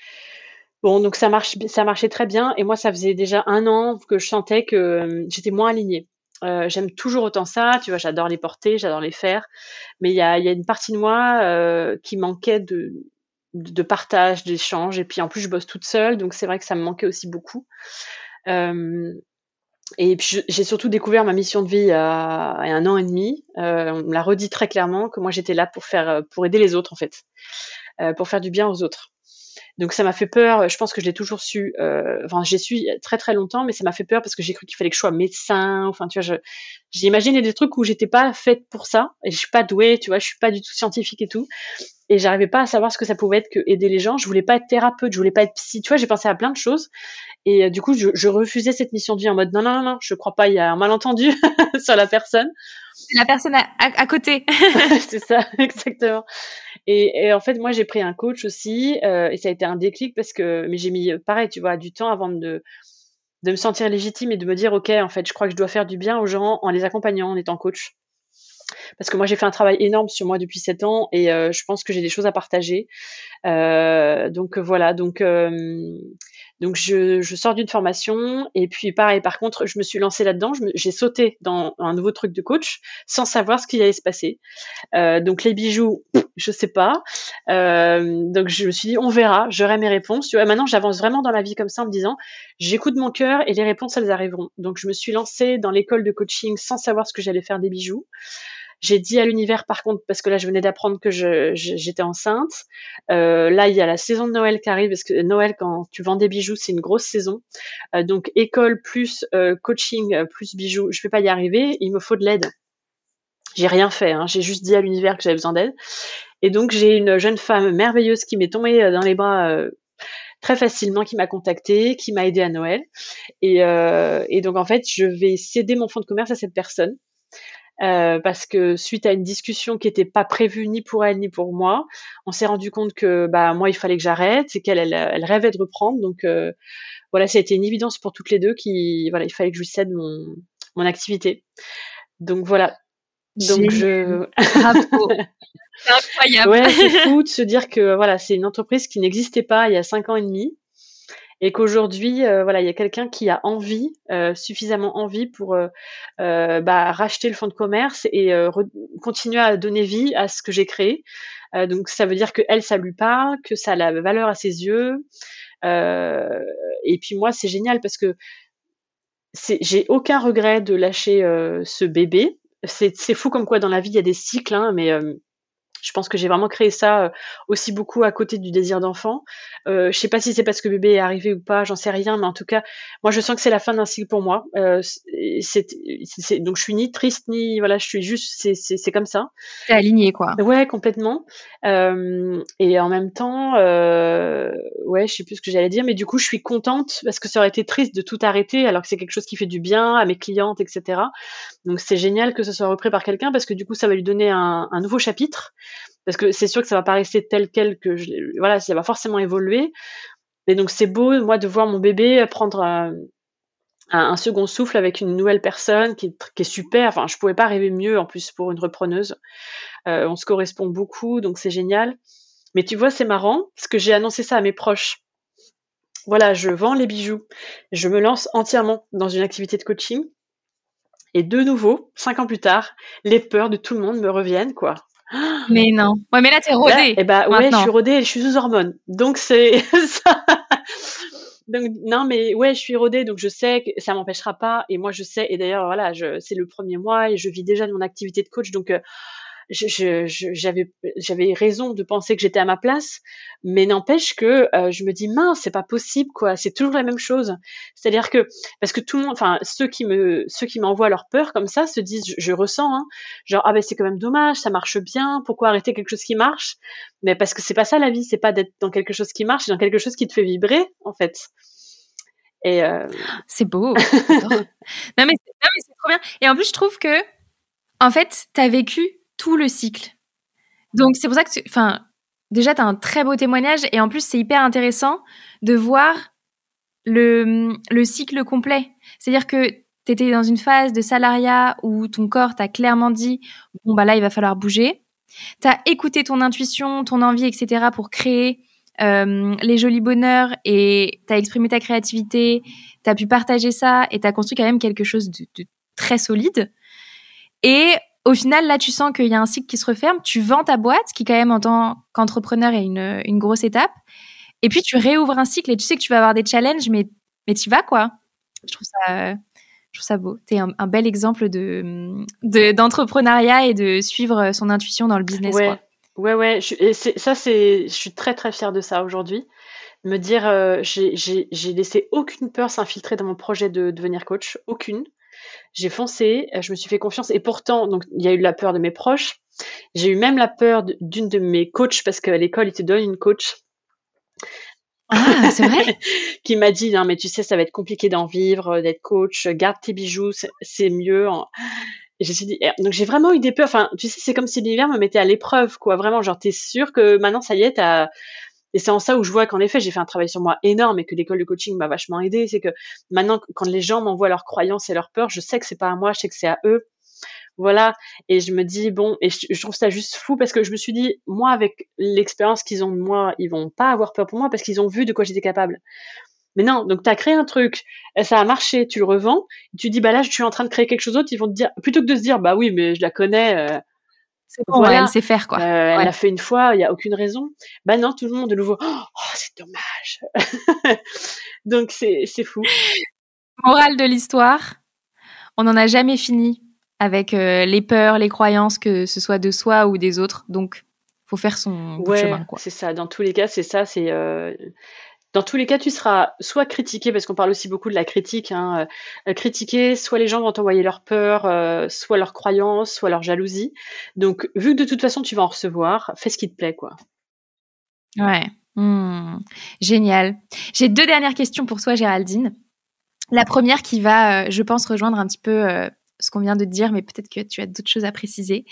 bon, donc ça marche, ça marchait très bien, et moi, ça faisait déjà un an que je sentais que j'étais moins alignée. j'aime toujours autant ça, tu vois, j'adore les porter, j'adore les faire, mais il y a, une partie de moi qui manquait de, de partage, d'échange. Et puis en plus, je bosse toute seule, donc c'est vrai que ça me manquait aussi beaucoup. Euh, et puis j'ai surtout découvert ma mission de vie il y a, un an et demi. Euh, on me l'a redit très clairement que moi j'étais là pour faire, pour aider les autres en fait, euh, pour faire du bien aux autres. Donc ça m'a fait peur. Je pense que je l'ai toujours su. Enfin, j'ai su très très longtemps, mais ça m'a fait peur parce que j'ai cru qu'il fallait que je sois médecin. Enfin, tu vois, j'ai imaginé des trucs où j'étais pas faite pour ça. Et je suis pas douée, tu vois, je suis pas du tout scientifique et tout. Et j'arrivais pas à savoir ce que ça pouvait être que aider les gens. Je voulais pas être thérapeute, je voulais pas être psy. Tu vois, j'ai pensé à plein de choses. Et euh, du coup, je, je, refusais cette mission de vie en mode non, non, non, non, je crois pas, il y a un malentendu sur la personne. La personne à, à, côté. c'est ça, exactement. Et, et, en fait, moi, j'ai pris un coach aussi, euh, et ça a été un déclic parce que, mais j'ai mis, pareil, tu vois, du temps avant de, de me sentir légitime et de me dire, ok, en fait, je crois que je dois faire du bien aux gens en les accompagnant, en étant coach. Parce que moi, j'ai fait un travail énorme sur moi depuis sept ans et euh, je pense que j'ai des choses à partager. Euh, donc voilà, donc euh, je, sors d'une formation et puis pareil, par contre, je me suis lancée là-dedans, j'ai sauté dans un nouveau truc de coach sans savoir ce qui allait se passer. Euh, donc les bijoux, je sais pas. Euh, donc je me suis dit, on verra, j'aurai mes réponses. Maintenant j'avance vraiment dans la vie comme ça en me disant, j'écoute mon cœur et les réponses elles arriveront. Donc je me suis lancée dans l'école de coaching sans savoir ce que j'allais faire des bijoux. J'ai dit à l'univers, par contre, parce que là, je venais d'apprendre que j'étais enceinte. Euh, là, il y a la saison de Noël qui arrive, parce que Noël, quand tu vends des bijoux, c'est une grosse saison. Euh, donc, école plus euh, coaching plus bijoux, je vais pas y arriver. Il me faut de l'aide. J'ai rien fait. Hein. J'ai juste dit à l'univers que j'avais besoin d'aide. Et donc, j'ai une jeune femme merveilleuse qui m'est tombée dans les bras très facilement, qui m'a contactée, qui m'a aidé à Noël. Et, et, donc en fait, je vais céder mon fonds de commerce à cette personne. Euh, parce que suite à une discussion qui n'était pas prévue ni pour elle ni pour moi, on s'est rendu compte que bah moi il fallait que j'arrête et qu'elle elle, rêvait de reprendre. Donc euh, voilà, ça a été une évidence pour toutes les deux qui voilà il fallait que je lui cède mon mon activité. Donc voilà. Donc je c'est incroyable. Ouais, c'est fou de se dire que voilà c'est une entreprise qui n'existait pas il y a cinq ans et demi et qu'aujourd'hui, euh, voilà, il y a quelqu'un qui a envie, euh, suffisamment envie pour euh, bah, racheter le fonds de commerce et continuer à donner vie à ce que j'ai créé. donc ça veut dire que elle, ça lui parle, que ça a la valeur à ses yeux. et puis moi, c'est génial parce que j'ai aucun regret de lâcher ce bébé. C'est fou comme quoi dans la vie il y a des cycles, hein, mais je pense que j'ai vraiment créé ça euh, aussi beaucoup à côté du désir d'enfant. Euh, je sais pas si c'est parce que bébé est arrivé ou pas, j'en sais rien, mais en tout cas, moi je sens que c'est la fin d'un cycle pour moi. Euh, c'est, donc je suis ni triste ni voilà, je suis juste, c'est, c'est, comme ça. C'est aligné quoi. Ouais, complètement. Euh, et en même temps, euh, ouais, je sais plus ce que j'allais dire, mais du coup je suis contente parce que ça aurait été triste de tout arrêter alors que c'est quelque chose qui fait du bien à mes clientes, etc. Donc c'est génial que ce soit repris par quelqu'un parce que du coup ça va lui donner un, un nouveau chapitre parce que c'est sûr que ça va pas rester tel quel que je, voilà, ça va forcément évoluer. Et donc c'est beau, moi, de voir mon bébé prendre un, un, second souffle avec une nouvelle personne qui est, qui est, super. Enfin, je pouvais pas rêver mieux en plus pour une repreneuse. Euh, on se correspond beaucoup, donc c'est génial. Mais tu vois, c'est marrant parce que j'ai annoncé ça à mes proches. Voilà, je vends les bijoux, je me lance entièrement dans une activité de coaching. Et de nouveau, cinq ans plus tard, les peurs de tout le monde me reviennent, quoi. Mais non. Ouais, mais là, t'es rodée. Eh bah, ouais, je suis rodée et je suis sous hormones. Donc, c'est ça. Donc, non, mais ouais, je suis rodée, donc je sais que ça m'empêchera pas. Et moi, je sais, et d'ailleurs, voilà, c'est le premier mois et je vis déjà de mon activité de coach. Donc, euh, j'avais j'avais raison de penser que j'étais à ma place, mais n'empêche que euh, je me dis mince, c'est pas possible quoi, c'est toujours la même chose. C'est-à-dire que parce que tout le monde, enfin ceux qui me ceux qui m'envoient leur peur comme ça se disent, je, ressens, hein, genre ah ben c'est quand même dommage, ça marche bien, pourquoi arrêter quelque chose qui marche? Mais parce que c'est pas ça la vie, c'est pas d'être dans quelque chose qui marche, c'est dans quelque chose qui te fait vibrer en fait. Et euh... c'est beau. non mais, non mais c'est trop bien. Et en plus je trouve que en fait, tu as vécu tout le cycle. Donc c'est pour ça que, enfin, déjà tu as un très beau témoignage et en plus c'est hyper intéressant de voir le, le cycle complet. C'est-à-dire que tu étais dans une phase de salariat où ton corps t'a clairement dit bon bah là il va falloir bouger. Tu as écouté ton intuition, ton envie, etc. pour créer euh, les jolis bonheurs et tu as exprimé ta créativité, tu as pu partager ça et tu as construit quand même quelque chose de, très solide. Et au final, là, tu sens qu'il y a un cycle qui se referme, tu vends ta boîte, qui quand même en tant qu'entrepreneur est une, une grosse étape, et puis tu réouvres un cycle et tu sais que tu vas avoir des challenges, mais, mais tu vas quoi. Je trouve ça, je trouve ça beau. Tu es un, bel exemple de, d'entrepreneuriat et de suivre son intuition dans le business. Ouais, quoi. ouais, ouais. Je, et ça, c'est, je suis très, très fière de ça aujourd'hui. Me dire, euh, j'ai, j'ai, laissé aucune peur s'infiltrer dans mon projet de devenir coach. Aucune. J'ai foncé, je me suis fait confiance. Et pourtant, donc, il y a eu la peur de mes proches. J'ai eu même la peur d'une de mes coachs parce qu'à l'école, ils te donnent une coach ah, c'est vrai? Qui m'a dit, non, mais tu sais, ça va être compliqué d'en vivre, euh, d'être coach, garde tes bijoux, c'est mieux. Je suis dit, eh, donc j'ai vraiment eu des peurs. Enfin, tu sais, c'est comme si l'hiver me mettait à l'épreuve, quoi. Vraiment, genre, t'es sûr que maintenant, ça y est, t'as. Et c'est en ça où je vois qu'en effet, j'ai fait un travail sur moi énorme et que l'école de coaching m'a vachement aidé. C'est que maintenant, quand les gens m'envoient leurs croyances et leurs peurs, je sais que c'est pas à moi, je sais que c'est à eux. Voilà. Et je me dis, bon, et je, trouve ça juste fou parce que je me suis dit, moi, avec l'expérience qu'ils ont de moi, ils vont pas avoir peur pour moi parce qu'ils ont vu de quoi j'étais capable. Mais non, donc tu as créé un truc, ça a marché, tu le revends, tu dis, bah là, je suis en train de créer quelque chose d'autre, ils vont te dire, plutôt que de se dire, bah oui, mais je la connais. Euh, c'est bon, elle sait faire, quoi. Euh, elle l'a fait une fois, il n'y a aucune raison. Bah non, tout le monde de nouveau, oh, c'est dommage. donc c'est fou. Morale de l'histoire, on n'en a jamais fini avec euh, les peurs, les croyances, que ce soit de soi ou des autres. Donc, faut faire son ouais, chemin. C'est ça. Dans tous les cas, c'est ça. C'est euh, dans tous les cas, tu seras soit critiqué, parce qu'on parle aussi beaucoup de la critique, hein, euh, critiqué, soit les gens vont t'envoyer leurs peurs, soit leurs croyances, soit leur jalousie. Donc, vu que de toute façon, tu vas en recevoir, fais ce qui te plaît, quoi. Ouais. Hmm. Génial. J'ai deux dernières questions pour toi, Géraldine. La première qui va, je pense, rejoindre un petit peu ce qu'on vient de dire, mais peut-être que tu as d'autres choses à préciser.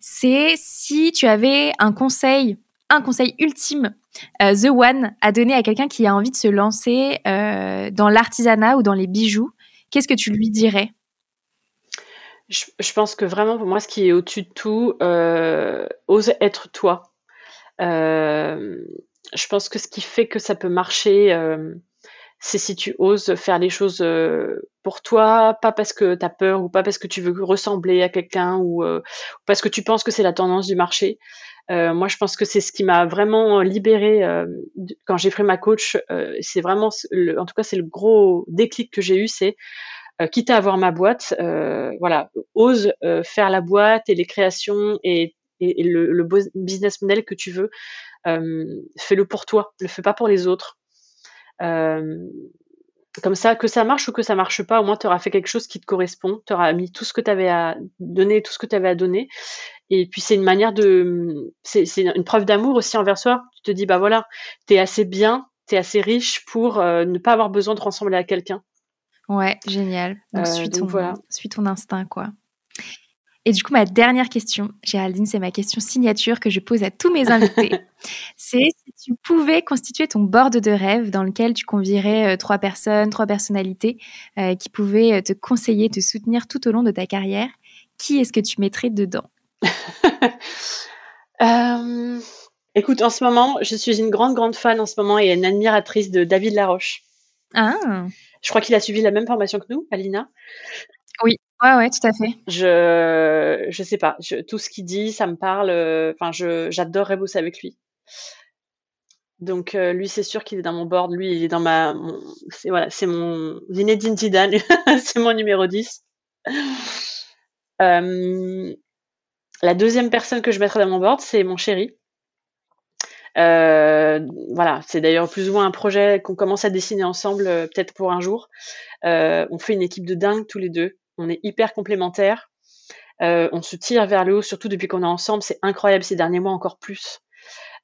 C'est si tu avais un conseil, un conseil ultime, euh, The One, à donner à quelqu'un qui a envie de se lancer euh, dans l'artisanat ou dans les bijoux, qu'est-ce que tu lui dirais? Je, pense que vraiment, pour moi, ce qui est au-dessus de tout, euh, ose être toi. je pense que ce qui fait que ça peut marcher c'est si tu oses faire les choses pour toi, pas parce que tu as peur ou pas parce que tu veux ressembler à quelqu'un ou, parce que tu penses que c'est la tendance du marché. Euh, moi, je pense que c'est ce qui m'a vraiment libérée quand j'ai pris ma coach. c'est vraiment, en tout cas, c'est le gros déclic que j'ai eu, c'est quitte à avoir ma boîte, voilà, ose faire la boîte et les créations et, le, business model que tu veux. fais-le pour toi, le fais pas pour les autres. Comme ça, que ça marche ou que ça marche pas, au moins tu auras fait quelque chose qui te correspond, tu auras mis tout ce que tu avais à donner, tout ce que tu avais à donner. Et puis c'est une manière de. C'est une preuve d'amour aussi envers soi. Tu te dis, bah voilà, tu es assez bien, tu es assez riche pour euh, ne pas avoir besoin de ressembler à quelqu'un. Ouais, génial. Donc, euh, ton, voilà. suis ton instinct, quoi. Et du coup, ma dernière question, Géraldine, c'est ma question signature que je pose à tous mes invités. c'est si tu pouvais constituer ton board de rêve dans lequel tu convierais euh, trois personnes, trois personnalités euh, qui pouvaient euh, te conseiller, te soutenir tout au long de ta carrière, qui est-ce que tu mettrais dedans? Écoute, en ce moment, je suis une grande, grande fan en ce moment et une admiratrice de David Laroche. Ah. Je crois qu'il a suivi la même formation que nous, Alina. Oui, Ouais, ouais, tout à fait. Je, je sais pas, tout ce qu'il dit, ça me parle. Euh, enfin, je, j'adorerais bosser avec lui. Donc euh, lui, c'est sûr qu'il est dans mon board. Lui, il est dans ma, c'est voilà, c'est mon Zinedine Zidane, c'est mon numéro 10. Euh, la deuxième personne que je mettrais dans mon board, c'est mon chéri. voilà, c'est d'ailleurs plus ou moins un projet qu'on commence à dessiner ensemble, peut-être pour un jour. on fait une équipe de dingue tous les deux on est hyper complémentaires. Euh, on se tire vers le haut, surtout depuis qu'on est ensemble. C'est incroyable ces derniers mois encore plus.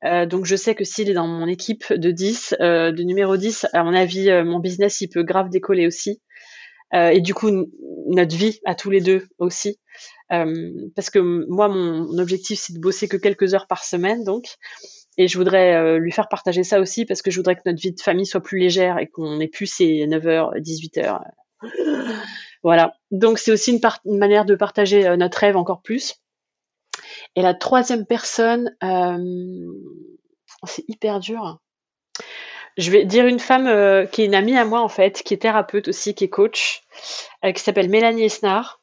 Euh, donc je sais que s'il est dans mon équipe de 10, euh, de numéro 10, à mon avis, mon business, il peut grave décoller aussi. et du coup, notre vie à tous les deux aussi. parce que moi, mon objectif, c'est de bosser que quelques heures par semaine, donc. Et je voudrais lui faire partager ça aussi parce que je voudrais que notre vie de famille soit plus légère et qu'on ait plus ces 9h, 18h. Voilà. Donc c'est aussi une, manière de partager euh, notre rêve encore plus. Et la troisième personne, c'est hyper dur. Je vais dire une femme qui est une amie à moi en fait, qui est thérapeute aussi, qui est coach, qui s'appelle Mélanie Esnard.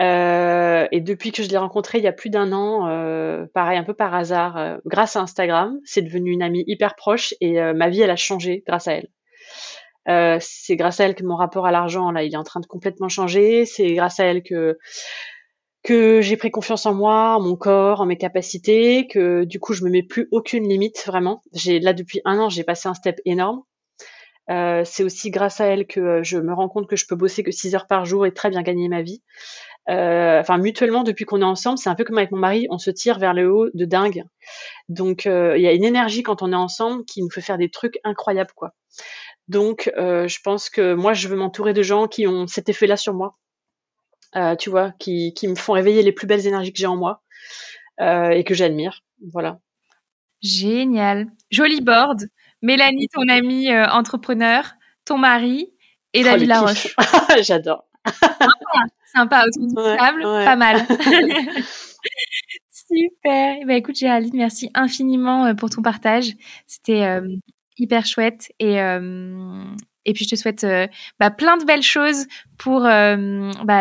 Euh, et depuis que je l'ai rencontrée il y a plus d'un an, euh, pareil, un peu par hasard, euh, grâce à Instagram, c'est devenu une amie hyper proche et ma vie, elle a changé grâce à elle. c'est grâce à elle que mon rapport à l'argent, là, il est en train de complètement changer. C'est grâce à elle que que j'ai pris confiance en moi, en mon corps, en mes capacités, que du coup je me mets plus aucune limite vraiment. J'ai là depuis un an, j'ai passé un step énorme. c'est aussi grâce à elle que je me rends compte que je peux bosser que 6 heures par jour et très bien gagner ma vie. Euh, enfin mutuellement depuis qu'on est ensemble, c'est un peu comme avec mon mari, on se tire vers le haut de dingue. Donc euh, il y a une énergie quand on est ensemble qui nous fait faire des trucs incroyables quoi. Donc euh, je pense que moi je veux m'entourer de gens qui ont cet effet-là sur moi. Tu vois, qui, qui me font réveiller les plus belles énergies que j'ai en moi et que j'admire. Voilà. Génial. Joli board. Mélanie, ton amie entrepreneur, ton mari et David oh, Laroche. J'adore. Sympa, autour du table, pas mal. Super. Bah, écoute, Géraldine, merci infiniment euh, pour ton partage. C'était euh, hyper chouette. Et, euh, et puis, je te souhaite bah, plein de belles choses pour bah,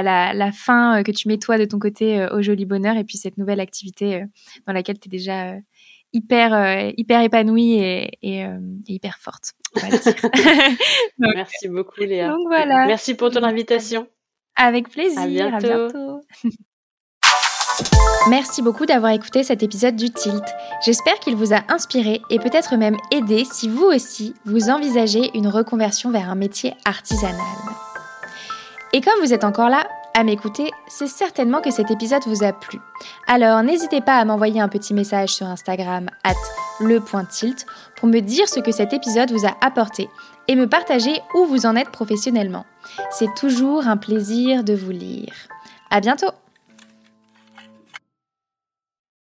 la, la, fin que tu mets toi de ton côté au Joli Bonheur et puis cette nouvelle activité dans laquelle tu es déjà hyper, hyper épanouie et, et, hyper forte. merci beaucoup, Léa. Donc, voilà. Merci pour ton invitation. Avec plaisir. À bientôt. Merci beaucoup d'avoir écouté cet épisode du Tilt. J'espère qu'il vous a inspiré et peut-être même aidé si vous aussi vous envisagez une reconversion vers un métier artisanal. Et comme vous êtes encore là à m'écouter, c'est certainement que cet épisode vous a plu. Alors n'hésitez pas à m'envoyer un petit message sur Instagram at le.tilt pour me dire ce que cet épisode vous a apporté et me partager où vous en êtes professionnellement. C'est toujours un plaisir de vous lire. À bientôt!